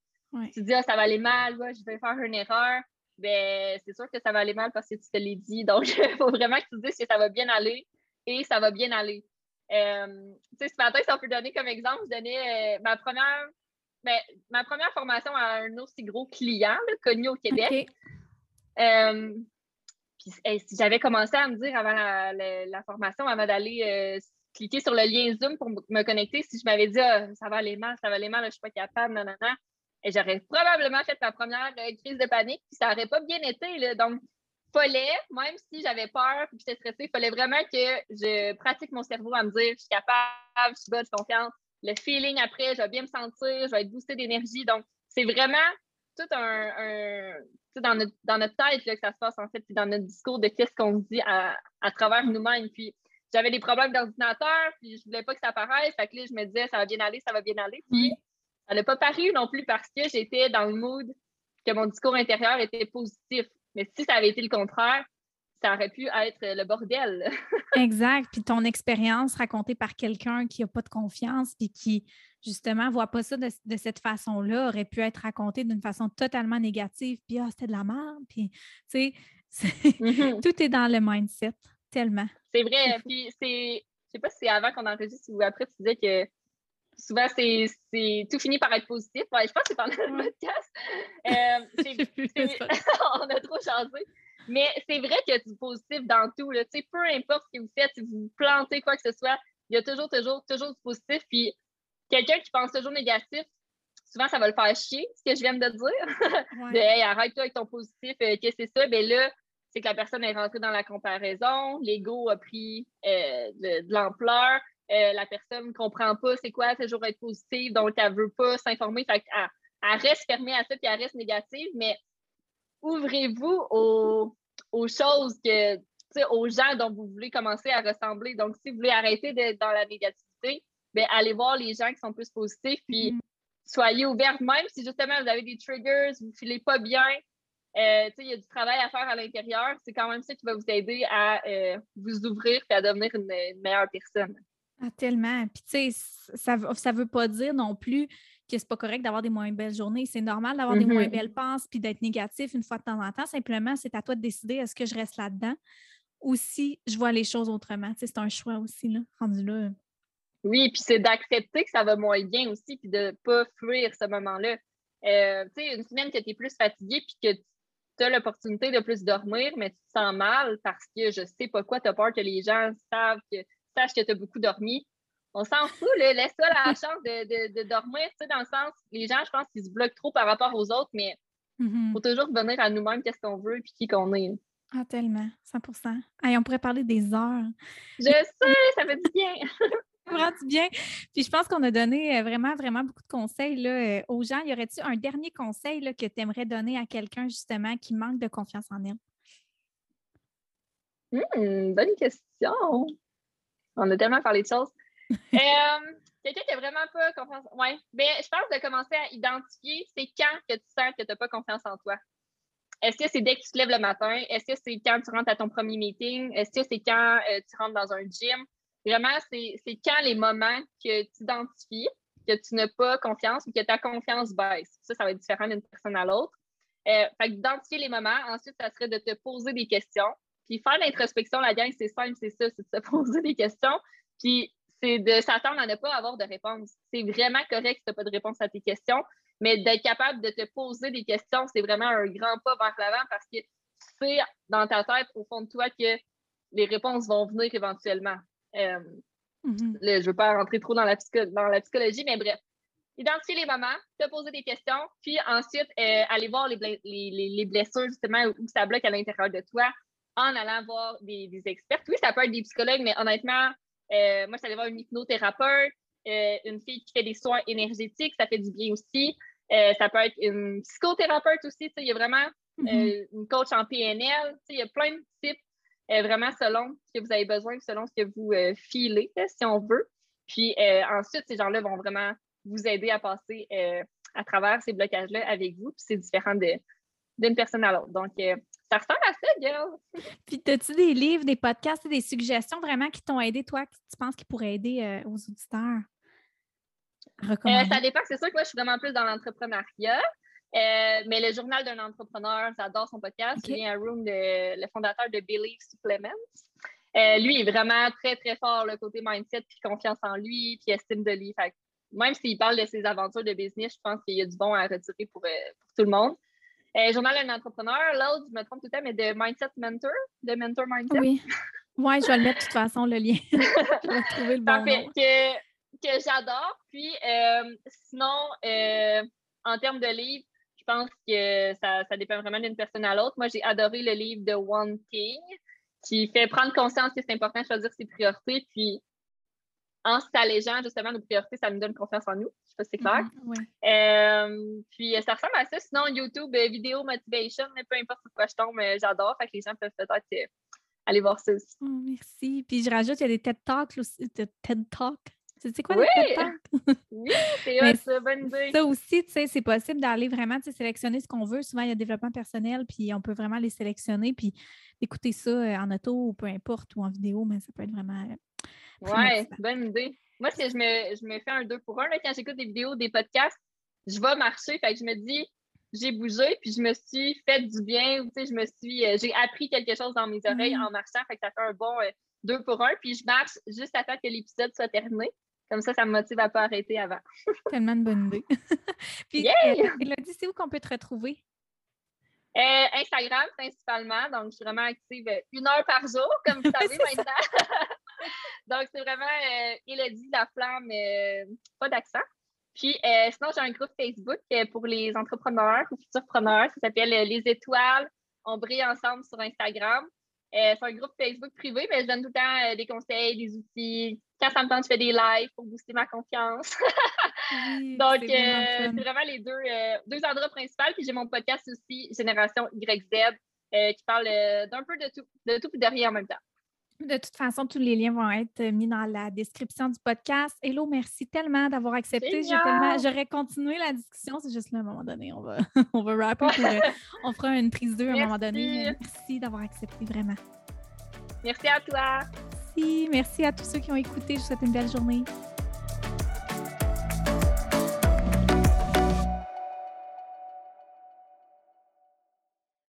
Tu dis, ah, ça va aller mal, je vais faire une erreur. Ben, c'est sûr que ça va aller mal parce que tu te l'as dit. Donc, il faut vraiment que tu dises que ça va bien aller et ça va bien aller. Euh, tu sais, ce matin, si on peut donner comme exemple, je donnais euh, ma première ben, ma première formation à un aussi gros client connu au Québec. Euh, puis si j'avais commencé à me dire avant la, formation, avant d'aller euh, cliquer sur le lien Zoom pour me connecter, si je m'avais dit ah, ça va aller mal, ça va aller mal, je ne suis pas capable, non, non, non, et j'aurais probablement fait ma première crise de panique, puis ça n'aurait pas bien été. Là, donc, fallait, même si j'avais peur et que j'étais stressée, il fallait vraiment que je pratique mon cerveau à me dire je suis capable, je suis bonne, je suis confiante, le feeling après, je vais bien me sentir, je vais être boostée d'énergie. Donc, c'est vraiment tout un, dans, notre, dans notre tête que ça se passe en fait, puis dans notre discours de qu'est-ce qu'on dit à, travers nous-mêmes. Puis j'avais des problèmes d'ordinateur, puis je voulais pas que ça apparaisse. Fait que là, je me disais, ça va bien aller, ça va bien aller. Puis ça n'a pas paru non plus parce que j'étais dans le mood que mon discours intérieur était positif. Mais si ça avait été le contraire, ça aurait pu être le bordel. exact. Puis ton expérience racontée par quelqu'un qui n'a pas de confiance, puis qui, justement, ne voit pas ça de, cette façon-là, aurait pu être racontée d'une façon totalement négative. Puis, ah, c'était de la merde. Puis, tu sais, mm-hmm. tout est dans le mindset, tellement. C'est vrai. Puis, c'est, je sais pas si c'est avant qu'on enregistre ou après, tu disais que souvent, c'est, tout finit par être positif. Ouais, je pense que c'est pendant le podcast. Euh, on a trop changé. Mais c'est vrai qu'il y a du positif dans tout. Là. Peu importe ce que vous faites, si vous plantez quoi que ce soit, il y a toujours, toujours, toujours du positif. Puis quelqu'un qui pense toujours négatif, souvent, ça va le faire chier, ce que je viens de dire. de hey, arrête-toi avec ton positif, euh, qu'est-ce que c'est ça? Ben là, c'est que la personne est rentrée dans la comparaison, l'ego a pris euh, de, l'ampleur, euh, la personne ne comprend pas c'est quoi toujours être positive, donc elle ne veut pas s'informer. Fait elle, elle, reste fermée à ça, puis elle reste négative, mais ouvrez-vous aux, aux choses que, aux gens dont vous voulez commencer à ressembler. Donc, si vous voulez arrêter d'être dans la négativité, bien, allez voir les gens qui sont plus positifs, puis mm. soyez ouverts, même si justement vous avez des triggers, vous ne filez pas bien, euh, il y a du travail à faire à l'intérieur, c'est quand même ça qui va vous aider à euh, vous ouvrir et à devenir une, meilleure personne. Ah, tellement. Puis, tu sais, ça ne veut pas dire non plus que c'est pas correct d'avoir des moins belles journées. C'est normal d'avoir des moins mm-hmm. belles pensées puis d'être négatif une fois de temps en temps. Simplement, c'est à toi de décider est-ce que je reste là-dedans ou si je vois les choses autrement? c'est un choix aussi, là, rendu là. Oui, puis c'est d'accepter que ça va moins bien aussi, puis de ne pas fuir ce moment-là. Euh, tu sais, une semaine que tu es plus fatigué, puis que tu as l'opportunité de plus dormir, mais tu te sens mal parce que je sais pas quoi, tu as peur que les gens savent que, sachent que tu as beaucoup dormi on s'en fout, laisse-toi la chance de, dormir, tu sais, dans le sens, les gens, je pense qu'ils se bloquent trop par rapport aux autres, mais il mm-hmm. faut toujours venir à nous-mêmes qu'est-ce qu'on veut et qui qu'on est. Ah, tellement, 100% on pourrait parler des heures. Je sais, ça fait du bien. ça fait du bien. Puis je pense qu'on a donné euh, vraiment, vraiment beaucoup de conseils là, euh, aux gens. Y aurait-il un dernier conseil là, que tu aimerais donner à quelqu'un, justement, qui manque de confiance en elle? Hum, bonne question. On a tellement parlé de choses. Euh, quelqu'un qui n'a vraiment pas confiance. Oui. Ben, je pense de commencer à identifier c'est quand que tu sens que tu n'as pas confiance en toi. Est-ce que c'est dès que tu te lèves le matin? Est-ce que c'est quand tu rentres à ton premier meeting? Est-ce que c'est quand euh, tu rentres dans un gym? Vraiment, c'est quand les moments que tu identifies que tu n'as pas confiance ou que ta confiance baisse. Ça, ça va être différent d'une personne à l'autre. Euh, fait d'identifier les moments. Ensuite, ça serait de te poser des questions. Puis faire l'introspection, la gang, c'est simple, c'est ça, c'est de se poser des questions. Puis c'est de s'attendre à ne pas avoir de réponse. C'est vraiment correct si tu n'as pas de réponse à tes questions, mais d'être capable de te poser des questions, c'est vraiment un grand pas vers l'avant parce que tu sais dans ta tête, au fond de toi, que les réponses vont venir éventuellement. Euh, mm-hmm. je ne veux pas rentrer trop dans la, dans la psychologie, mais bref. Identifier les moments, te poser des questions, puis ensuite euh, aller voir les, les, blessures, justement, où ça bloque à l'intérieur de toi. En allant voir des, experts. Oui, ça peut être des psychologues, mais honnêtement, euh, moi, je suis allée voir une hypnothérapeute, euh, une fille qui fait des soins énergétiques, ça fait du bien aussi. Euh, ça peut être une psychothérapeute aussi. Il y a vraiment mm-hmm. une coach en PNL. Il y a plein de types, vraiment selon ce que vous avez besoin, selon ce que vous filez, si on veut. Puis ensuite, ces gens-là vont vraiment vous aider à passer à travers ces blocages-là avec vous. Puis c'est différent d'une personne à l'autre. Donc, ça ressemble à ça, girl. Puis, as-tu des livres, des podcasts, des suggestions vraiment qui t'ont aidé, toi, que tu penses qu'ils pourraient aider euh, aux auditeurs? Euh, ça dépend. C'est sûr que moi, je suis vraiment plus dans l'entrepreneuriat. Euh, mais le journal d'un entrepreneur, j'adore son podcast. Okay. un Room, le fondateur de Believe Supplements. lui est vraiment très, très fort, le côté mindset, puis confiance en lui, puis estime de lui. même s'il parle de ses aventures de business, je pense qu'il y a du bon à retirer pour, pour tout le monde. Euh, journal d'un entrepreneur. L'autre, je me trompe tout le temps, mais de Mindset Mentor, de Mentor Mindset. Oui. Oui, je vais le mettre de toute façon, le lien. je vais trouver le bon Parfait. Que, que j'adore. Puis, euh, sinon, euh, en termes de livres, je pense que ça, ça dépend vraiment d'une personne à l'autre. Moi, j'ai adoré le livre de One King qui fait prendre conscience que c'est important de choisir ses priorités. Puis, en s'allégeant justement nos priorités, ça nous donne confiance en nous. Je sais pas si c'est clair. Mm-hmm, euh, puis ça ressemble à ça. Sinon, YouTube, euh, vidéo motivation, peu importe sur quoi je tombe, euh, j'adore. Fait que les gens peuvent peut-être aller voir ça aussi. Oh, merci. Puis je rajoute, il y a des TED Talks aussi. TED Talks. C'est quoi oui. TED Talks? oui, c'est ça, bonne idée. Ça aussi, tu sais, c'est possible d'aller vraiment sélectionner ce qu'on veut. Souvent, il y a développement personnel, puis on peut vraiment les sélectionner, puis écouter ça en auto ou peu importe, ou en vidéo, mais ça peut être vraiment Ouais, bonne idée. Moi, si je me, je me fais un deux pour un, là, quand j'écoute des vidéos, des podcasts, je vais marcher. Fait que je me dis, j'ai bougé, puis je me suis fait du bien, ou je me suis, euh, j'ai appris quelque chose dans mes oreilles mm. en marchant. Fait que ça fait un bon euh, deux pour un. Puis je marche juste à temps que l'épisode soit terminé. Comme ça, ça me motive à ne pas arrêter avant. Tellement de bonne idée. puis, yeah! Elodie, c'est où qu'on peut te retrouver? Euh, Instagram, principalement. Donc, je suis vraiment active une heure par jour, comme vous savez maintenant. Donc, c'est vraiment euh, Elodie La Flamme, euh, pas d'accent. Puis, euh, sinon, j'ai un groupe Facebook euh, pour les entrepreneurs ou futurs preneurs. Ça s'appelle Les Étoiles. On brille ensemble sur Instagram. c'est un groupe Facebook privé, mais je donne tout le temps des conseils, des outils. Quand ça me tente, je fais des lives pour booster ma confiance. Donc, c'est vraiment les deux, deux endroits principaux. Puis, j'ai mon podcast aussi, Génération YZ, qui parle d'un peu de tout, de tout et de rien en même temps. De toute façon, tous les liens vont être mis dans la description du podcast. Hello, merci tellement d'avoir accepté. J'aurais continué la discussion, c'est juste là à un moment donné. On va, on va rapper. on fera une prise 2 à un moment donné. Merci d'avoir accepté vraiment. Merci à toi. Merci. Merci à tous ceux qui ont écouté. Je vous souhaite une belle journée.